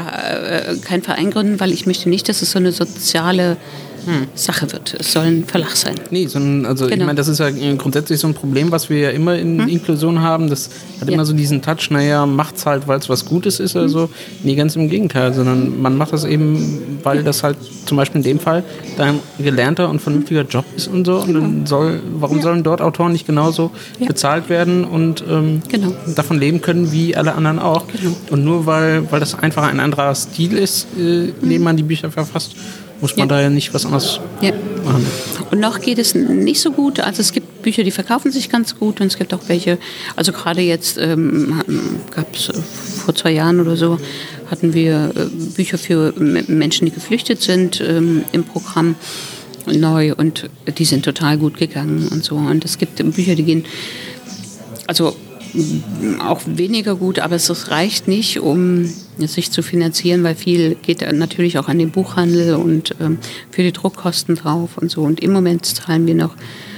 äh, kein Verein gründen, weil ich möchte nicht, dass es so eine soziale hm. Sache wird. Es soll ein Verlag sein. Nee, so ein, also genau. ich meine, das ist ja grundsätzlich so ein Problem, was wir ja immer in hm. Inklusion haben. Das hat ja. immer so diesen Touch, naja, macht's halt, weil es was Gutes ist oder hm. so. Nee, ganz im Gegenteil, sondern man macht das eben, weil das halt zum Beispiel in dem Fall dein gelernter und vernünftiger Job ist und so. Und dann genau. soll, warum ja. sollen dort Autoren nicht genauso ja. bezahlt werden und ähm, genau. davon leben können wie alle anderen auch? Genau. Und nur weil, weil das einfach ein anderer Stil ist, äh, hm. nehmen man die Bücher verfasst muss man ja. da ja nicht was anderes ja. machen. Und noch geht es nicht so gut. Also es gibt Bücher, die verkaufen sich ganz gut und es gibt auch welche, also gerade jetzt ähm, gab es äh, vor zwei Jahren oder so, hatten wir äh, Bücher für Menschen, die geflüchtet sind ähm, im Programm neu und die sind total gut gegangen und so. Und es gibt Bücher, die gehen, also auch weniger gut, aber es reicht nicht, um sich zu finanzieren, weil viel geht natürlich auch an den Buchhandel und ähm, für die Druckkosten drauf und so. Und im Moment zahlen wir noch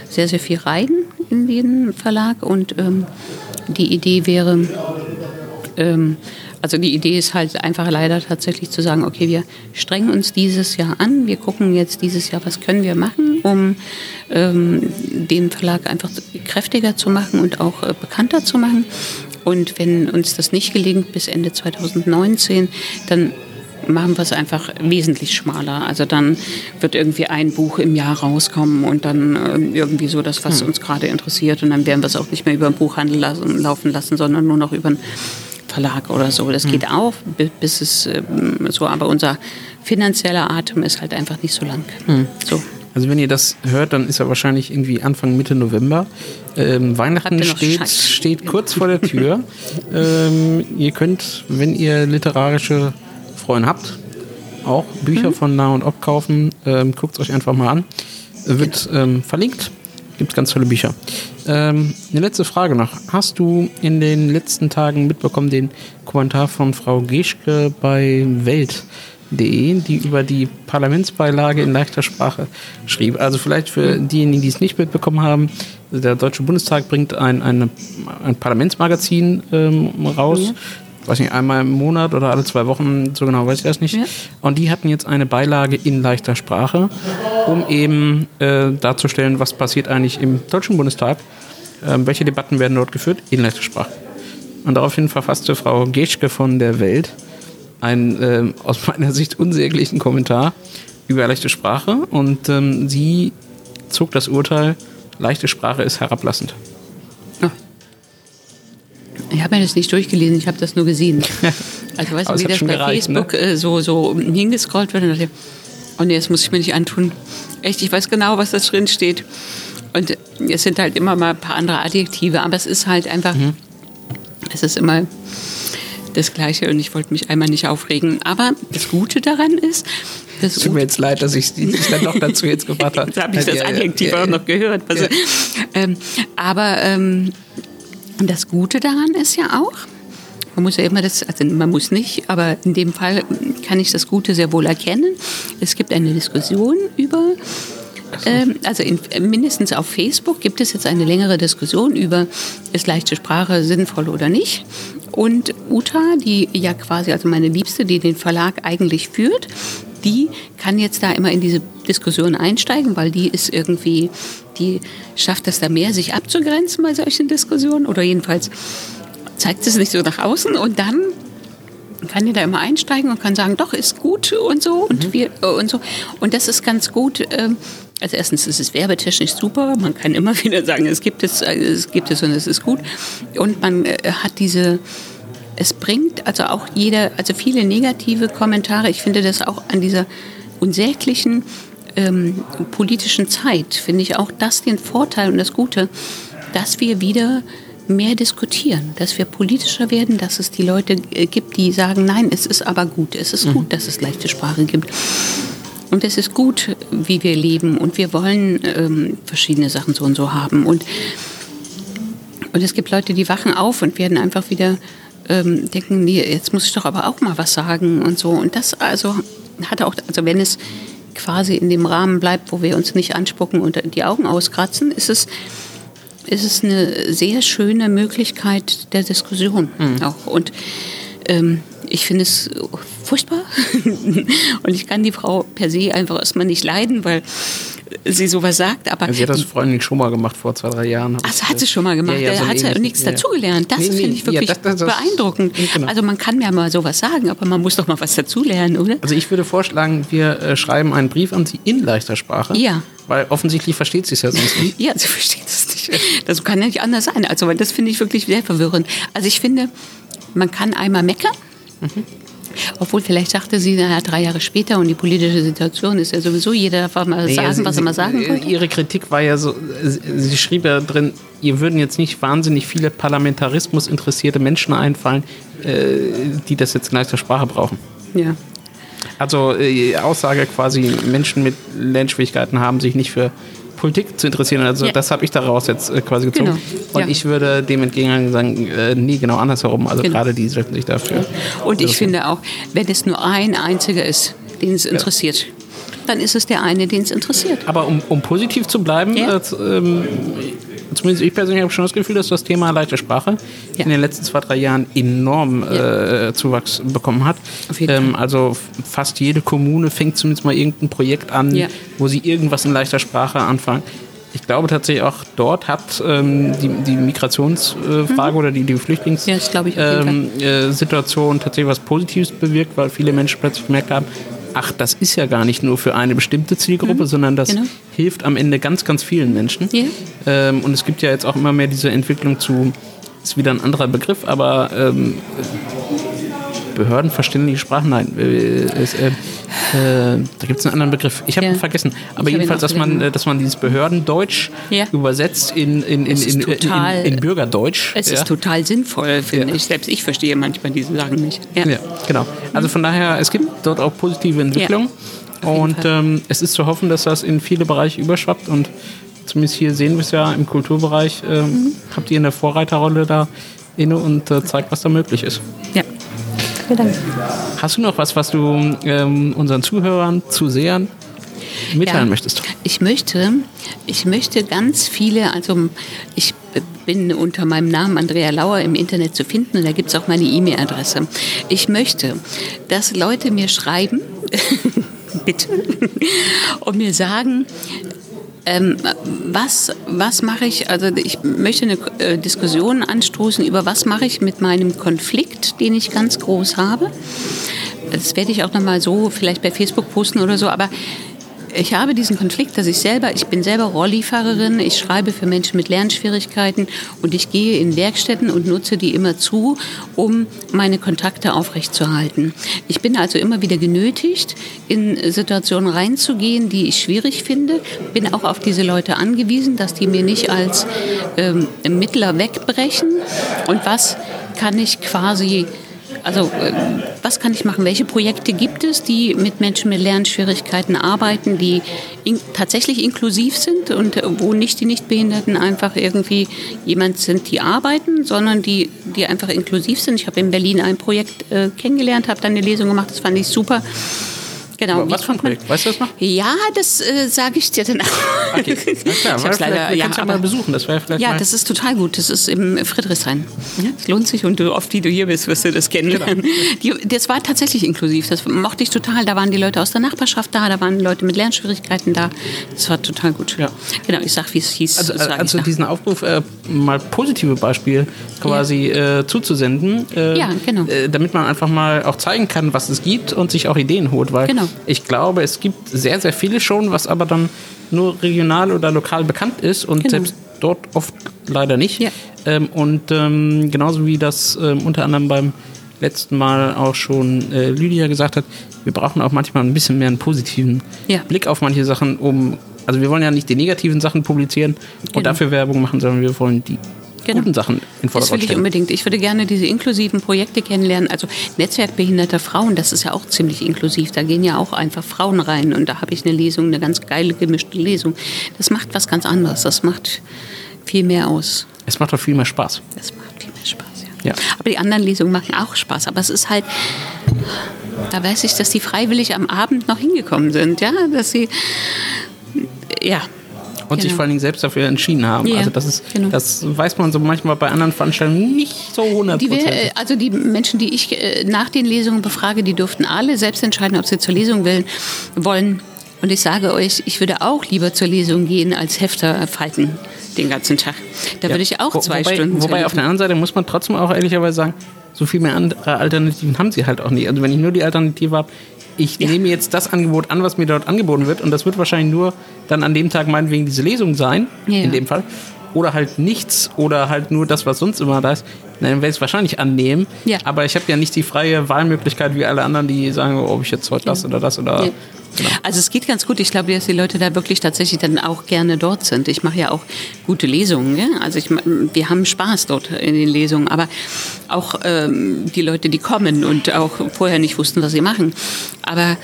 sehr, sehr viel rein in den Verlag und ähm, die Idee wäre, ähm, also die Idee ist halt einfach leider tatsächlich zu sagen, okay, wir strengen uns dieses Jahr an, wir gucken jetzt dieses Jahr, was können wir machen, um ähm, den Verlag einfach kräftiger zu machen und auch äh, bekannter zu machen. Und wenn uns das nicht gelingt bis Ende 2019, dann machen wir es einfach wesentlich schmaler. Also dann wird irgendwie ein Buch im Jahr rauskommen und dann äh, irgendwie so das, was hm. uns gerade interessiert. Und dann werden wir es auch nicht mehr über den Buchhandel lassen, laufen lassen, sondern nur noch über den Verlag oder so. Das geht auch, bi- bis es ähm, so, aber unser finanzieller Atem ist halt einfach nicht so lang. So. Also wenn ihr das hört, dann ist ja wahrscheinlich irgendwie Anfang Mitte November. Ähm, Weihnachten steht, steht kurz vor der Tür. ähm, ihr könnt, wenn ihr literarische Freunde habt, auch Bücher Mhm. von Nah und Ob kaufen. Ähm, Guckt es euch einfach mal an. Wird ähm, verlinkt. Gibt ganz tolle Bücher. Ähm, eine letzte Frage noch. Hast du in den letzten Tagen mitbekommen den Kommentar von Frau Geschke bei Welt.de, die über die Parlamentsbeilage in leichter Sprache schrieb? Also vielleicht für diejenigen, die es nicht mitbekommen haben, der Deutsche Bundestag bringt ein, eine, ein Parlamentsmagazin ähm, raus. Weiß nicht, einmal im Monat oder alle zwei Wochen, so genau weiß ich das nicht. Ja. Und die hatten jetzt eine Beilage in leichter Sprache, um eben äh, darzustellen, was passiert eigentlich im Deutschen Bundestag, ähm, welche Debatten werden dort geführt in leichter Sprache. Und daraufhin verfasste Frau Geschke von der Welt einen ähm, aus meiner Sicht unsäglichen Kommentar über leichte Sprache und ähm, sie zog das Urteil, leichte Sprache ist herablassend. Ich habe mir das nicht durchgelesen, ich habe das nur gesehen. Also weißt du, wie das bei gereicht, ne? Facebook äh, so, so hingescrollt wird und dachte, oh nee, das muss ich mir nicht antun. Echt, ich weiß genau, was da drin steht. Und es sind halt immer mal ein paar andere Adjektive, aber es ist halt einfach, Mhm. es ist immer das Gleiche und ich wollte mich einmal nicht aufregen. Aber das Gute daran ist, das Tut mir jetzt leid, dass ich dich dann noch dazu jetzt gebracht habe. Jetzt habe ich das Ja, ja, Adjektiv ja, auch ja. noch gehört. Ja. ähm, aber ähm, das Gute daran ist ja auch, man muss ja immer das, also man muss nicht, aber in dem Fall kann ich das Gute sehr wohl erkennen. Es gibt eine Diskussion über, ähm, also in, mindestens auf Facebook gibt es jetzt eine längere Diskussion über, ist leichte Sprache sinnvoll oder nicht. Und Uta, die ja quasi, also meine Liebste, die den Verlag eigentlich führt, die kann jetzt da immer in diese Diskussion einsteigen, weil die ist irgendwie, die schafft es da mehr, sich abzugrenzen bei solchen Diskussionen oder jedenfalls zeigt es nicht so nach außen und dann kann die da immer einsteigen und kann sagen, doch, ist gut und so und wir äh, und so. Und das ist ganz gut. ähm, Also erstens ist es werbetechnisch super. Man kann immer wieder sagen, es gibt es, äh, es gibt es und es ist gut. Und man äh, hat diese, es bringt also auch jeder, also viele negative Kommentare. Ich finde das auch an dieser unsäglichen ähm, politischen Zeit, finde ich auch das den Vorteil und das Gute, dass wir wieder mehr diskutieren, dass wir politischer werden, dass es die Leute äh, gibt, die sagen, nein, es ist aber gut, es ist gut, dass es leichte Sprache gibt. Und es ist gut, wie wir leben und wir wollen ähm, verschiedene Sachen so und so haben. Und, und es gibt Leute, die wachen auf und werden einfach wieder ähm, denken, nee, jetzt muss ich doch aber auch mal was sagen und so. Und das also hat auch, also wenn es quasi in dem Rahmen bleibt, wo wir uns nicht anspucken und die Augen auskratzen, ist es ist es eine sehr schöne Möglichkeit der Diskussion auch. Und ähm, ich finde es furchtbar. und ich kann die Frau per se einfach erstmal nicht leiden, weil sie sowas sagt. Aber Also sie hat das vor allem schon mal gemacht vor zwei, drei Jahren. Ach, das hat sie schon mal gemacht. Ja, ja, da so hat sie nichts Ja, ja. dazugelernt. Das Nee, nee, finde ich ja, wirklich das- das- das- beeindruckend. Genau. Also man kann ja mal sowas sagen, aber man muss doch mal was dazulernen, oder? Also ich würde vorschlagen, wir äh, schreiben einen Brief an Sie in leichter Sprache. Ja. Weil offensichtlich versteht sie es ja sonst nicht. Ja, sie versteht es nicht. Das kann ja nicht anders sein. Also weil das finde ich wirklich sehr verwirrend. Also ich finde, man kann einmal meckern. Obwohl, vielleicht sagte sie, naja, drei Jahre später und die politische Situation ist ja sowieso, jeder darf mal Naja, sagen, sie- was er mal sagen äh, wollte. Ihre Kritik war ja so, sie, sie schrieb ja drin, ihr würden jetzt nicht wahnsinnig viele Parlamentarismus interessierte Menschen einfallen, äh, die das jetzt in leichter Sprache brauchen. Ja. Also äh, Aussage quasi, Menschen mit Lernschwierigkeiten haben sich nicht für Politik zu interessieren. Also Ja. das habe ich daraus jetzt äh, quasi gezogen. Genau, Und ja. ich würde dem entgegen sagen, äh, nee, genau andersherum. Also Genau. gerade die sollten sich dafür. Und ich finde auch, wenn es nur ein einziger ist, den es interessiert, dann ist es der eine, den es interessiert. Aber um, um positiv zu bleiben, Ja. äh, ähm, zumindest ich persönlich habe schon das Gefühl, dass das Thema leichte Sprache Ja. in den letzten zwei, drei Jahren enorm Ja. äh, Zuwachs bekommen hat. Ähm, also fast jede Kommune fängt zumindest mal irgendein Projekt an, Ja. wo sie irgendwas in leichter Sprache anfangen. Ich glaube tatsächlich auch dort hat ähm, die, die Migrationsfrage oder die, die Flüchtlings Mhm. Ja, das glaube ich auf jeden ähm, äh, tatsächlich was Positives bewirkt, weil viele Menschen plötzlich gemerkt haben, ach, das ist ja gar nicht nur für eine bestimmte Zielgruppe, sondern das genau. hilft am Ende ganz, ganz vielen Menschen. Ja. Ähm, und es gibt ja jetzt auch immer mehr diese Entwicklung zu ist wieder ein anderer Begriff, aber ähm, behördenverständliche Sprachen, nein, äh, äh, äh, da gibt es einen anderen Begriff. Ich habe Ja. ihn vergessen. Aber Ich jedenfalls, dass man, äh, dass man dieses Behördendeutsch Ja. übersetzt in, in, in, in, in, total- in, in Bürgerdeutsch. Es ja. ist total sinnvoll, finde ich. Selbst ich verstehe manchmal diese Sachen nicht. Ja. Genau. Also von daher, es gibt dort auch positive Entwicklungen. und ähm, es ist zu hoffen, dass das in viele Bereiche überschwappt. Und zumindest hier sehen wir es ja im Kulturbereich, ähm, Mhm. habt ihr eine Vorreiterrolle da inne und äh, zeigt, was da möglich ist. ja. Danke, danke. Hast du noch was, was du ähm, unseren Zuhörern, Zusehern mitteilen Ja. möchtest? Ich möchte, ich möchte ganz viele, also ich bin unter meinem Namen Andrea Lauer im Internet zu finden und da gibt es auch meine E-Mail-Adresse. Ich möchte, dass Leute mir schreiben, bitte, und mir sagen, ähm, was, was mache ich, also ich möchte eine äh, Diskussion anstoßen über was mache ich mit meinem Konflikt, den ich ganz groß habe. Das werde ich auch nochmal so vielleicht bei Facebook posten oder so, aber ich habe diesen Konflikt, dass ich selber, ich bin selber Rollifahrerin, ich schreibe für Menschen mit Lernschwierigkeiten und ich gehe in Werkstätten und nutze die immer zu, um meine Kontakte aufrechtzuerhalten. Ich bin also immer wieder genötigt, in Situationen reinzugehen, die ich schwierig finde, bin auch auf diese Leute angewiesen, dass die mir nicht als ähm, Mittler wegbrechen und was kann ich quasi also äh, was kann ich machen? Welche Projekte gibt es, die mit Menschen mit Lernschwierigkeiten arbeiten, die in, tatsächlich inklusiv sind und äh, wo nicht die Nichtbehinderten einfach irgendwie jemand sind, die arbeiten, sondern die, die einfach inklusiv sind. Ich habe in Berlin ein Projekt äh, kennengelernt, habe dann eine Lesung gemacht, das fand ich super. Genau. Was für ein Projekt? Weißt du das noch? Ja, das äh, sage ich dir dann auch. Okay, na klar, Ich leider, ja, ja mal besuchen. Das wäre vielleicht ja, das ist total gut. Das ist im Friedrichshain. Es lohnt sich und du, oft, wie du hier bist, wirst du das kennenlernen. Genau. Die, das war tatsächlich inklusiv. Das mochte ich total. Da waren die Leute aus der Nachbarschaft da, da waren Leute mit Lernschwierigkeiten da. Das war total gut. Ja. Genau, ich sag, wie es hieß. Also, also diesen Aufruf, äh, mal positive Beispiele quasi äh, zuzusenden, äh, Ja, genau. äh, damit man einfach mal auch zeigen kann, was es gibt und sich auch Ideen holt. Weil Genau. Ich glaube, es gibt sehr, sehr viele schon, was aber dann nur regional oder lokal bekannt ist und Genau. selbst dort oft leider nicht. Ja. Ähm, und ähm, genauso wie das ähm, unter anderem beim letzten Mal auch schon äh, Lydia gesagt hat, wir brauchen auch manchmal ein bisschen mehr einen positiven Ja. Blick auf manche Sachen, um also wir wollen ja nicht die negativen Sachen publizieren und Genau. dafür Werbung machen, sondern wir wollen die Genau. guten Sachen in Das will Vordergrund ich stellen. unbedingt. Ich würde gerne diese inklusiven Projekte kennenlernen. Also Netzwerk behinderter Frauen, das ist ja auch ziemlich inklusiv. Da gehen ja auch einfach Frauen rein und da habe ich eine Lesung, eine ganz geile gemischte Lesung. Das macht was ganz anderes. Das macht viel mehr aus. Es macht doch viel mehr Spaß. Das macht viel mehr Spaß, ja. Ja. Aber die anderen Lesungen machen auch Spaß. Aber es ist halt, da weiß ich, dass die freiwillig am Abend noch hingekommen sind, ja, dass sie, ja. Und sich Genau. vor allen Dingen selbst dafür entschieden haben. Ja, also das ist, genau. das weiß man so manchmal bei anderen Veranstaltungen nicht so Die, hundertprozentig. wär- also die Menschen, die ich äh, nach den Lesungen befrage, die durften alle selbst entscheiden, ob sie zur Lesung will, wollen. Und ich sage euch, ich würde auch lieber zur Lesung gehen, als Hefter falten den ganzen Tag. Da würde ich auch Wo- zwei wobei, Stunden Wobei auf der anderen Seite muss man trotzdem auch ehrlicherweise sagen, so viel mehr andere Alternativen haben sie halt auch nicht. Also wenn ich nur die Alternative habe, ich Ja. nehme jetzt das Angebot an, was mir dort angeboten wird und das wird wahrscheinlich nur dann an dem Tag meinetwegen diese Lesung sein, Ja. in dem Fall. Oder halt nichts oder halt nur das, was sonst immer da ist. Dann werde ich es wahrscheinlich annehmen. Ja. Aber ich habe ja nicht die freie Wahlmöglichkeit wie alle anderen, die sagen, ob ich jetzt heute das oder das oder. Ja. Also es geht ganz gut. Ich glaube, dass die Leute da wirklich tatsächlich dann auch gerne dort sind. Ich mache ja auch gute Lesungen. Ja? Also ich, wir haben Spaß dort in den Lesungen. Aber auch ähm, die Leute, die kommen und auch vorher nicht wussten, was sie machen. Aber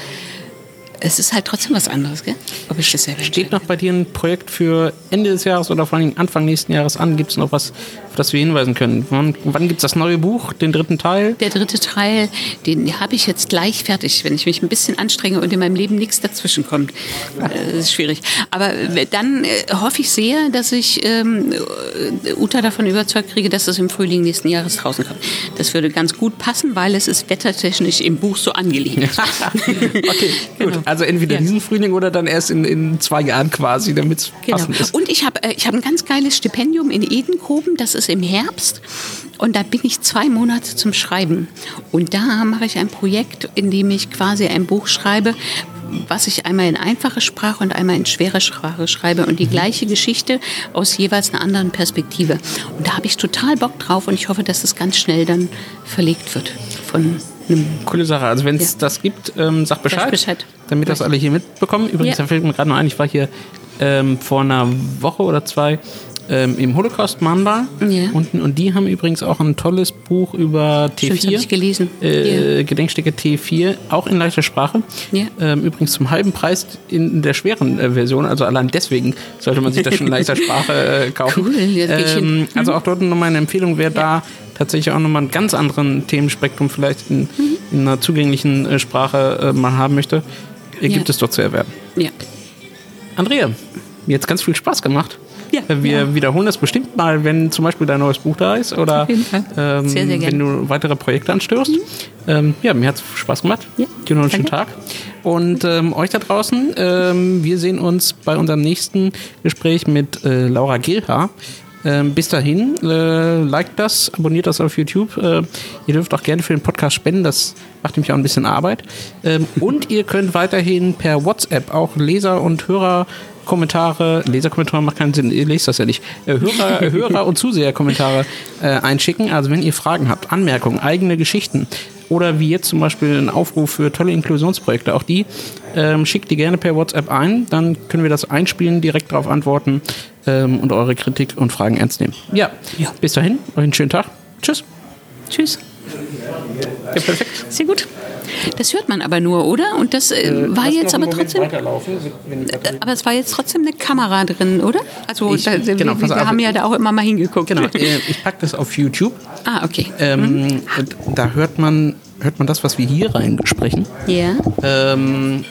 es ist halt trotzdem was anderes, gell? Ob ich das selber Steht noch bei dir ein Projekt für Ende des Jahres oder vor allem Anfang nächsten Jahres an? Gibt es noch was, auf das wir hinweisen können? Wann, wann gibt es das neue Buch, den dritten Teil? Der dritte Teil, den habe ich jetzt gleich fertig, wenn ich mich ein bisschen anstrenge und in meinem Leben nichts dazwischen kommt. Äh, Das ist schwierig. Aber äh, dann äh, hoffe ich sehr, dass ich ähm, äh, Uta davon überzeugt kriege, dass es im Frühling nächsten Jahres draußen kommt. Das würde ganz gut passen, weil es ist wettertechnisch im Buch so angelegt. okay, gut. Genau. Also entweder Ja. diesen Frühling oder dann erst in, in zwei Jahren quasi, damit es Genau. passend ist. Und ich habe ich hab ein ganz geiles Stipendium in Edenkoben, das ist im Herbst. Und da bin ich zwei Monate zum Schreiben. Und da mache ich ein Projekt, in dem ich quasi ein Buch schreibe, was ich einmal in einfache Sprache und einmal in schwere Sprache schreibe und die Mhm. gleiche Geschichte aus jeweils einer anderen Perspektive. Und da habe ich total Bock drauf und ich hoffe, dass das ganz schnell dann verlegt wird von Coole Sache. Also wenn es Ja. das gibt, ähm, sag Bescheid, Bescheid. damit das alle hier mitbekommen. Übrigens, Ja. da fällt mir gerade noch ein, ich war hier ähm, vor einer Woche oder zwei ähm, im Holocaust Mahnmal Ja. unten und die haben übrigens auch ein tolles Buch über Stimmt, das T4. hab ich gelesen. Äh, Gedenkstücke T4, auch in leichter Sprache. Ja. Ähm, übrigens zum halben Preis in der schweren äh, Version. Also allein deswegen sollte man sich das schon in leichter Sprache äh, kaufen. Cool, ja, ähm, also auch dort nochmal eine Empfehlung, wer da tatsächlich auch nochmal einen ganz anderen Themenspektrum vielleicht in, in einer zugänglichen äh, Sprache äh, mal haben möchte, äh, gibt Ja. es dort zu erwerben. Ja. Andrea, mir hat ganz viel Spaß gemacht. Ja. Wir Ja. wiederholen das bestimmt mal, wenn zum Beispiel dein neues Buch da ist oder ähm, Sehr, sehr wenn du weitere Projekte anstößt. Ähm, ja, mir hat es Spaß gemacht. Ja. Dir noch einen schönen Tag. Und ähm, euch da draußen, ähm, wir sehen uns bei unserem nächsten Gespräch mit äh, Laura Gilhaar. Ähm, bis dahin, äh, liked das, abonniert das auf YouTube. Äh, ihr dürft auch gerne für den Podcast spenden, das macht nämlich auch ein bisschen Arbeit. Ähm, und ihr könnt weiterhin per WhatsApp auch Leser- und Hörerkommentare, Leserkommentare macht keinen Sinn, ihr lest das ja nicht, äh, Hörer, Hörer und Zuseherkommentare äh, einschicken. Also wenn ihr Fragen habt, Anmerkungen, eigene Geschichten oder wie jetzt zum Beispiel ein Aufruf für tolle Inklusionsprojekte, auch die ähm, schickt die gerne per WhatsApp ein, dann können wir das einspielen, direkt darauf antworten ähm, und eure Kritik und Fragen ernst nehmen. Ja, Ja. bis dahin, euch einen schönen Tag. Tschüss. Tschüss. Ja, perfekt. Sehr gut. Das hört man aber nur, oder? Und das äh, war jetzt aber trotzdem. Batterie- Aber es war jetzt trotzdem eine Kamera drin, oder? Also Ich- da, genau, wir, wir haben ja da auch immer mal hingeguckt. Genau, äh, ich packe das auf YouTube. Ah, okay. Ähm, und Da hört man, hört man das, was wir hier reinsprechen. Ja. Ähm,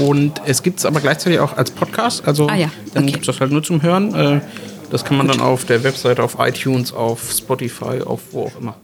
und es gibt es aber gleichzeitig auch als Podcast. Also Ah ja, dann okay. gibt es das halt nur zum Hören. Äh, das kann man dann auf der Webseite, auf iTunes, auf Spotify, auf wo auch immer.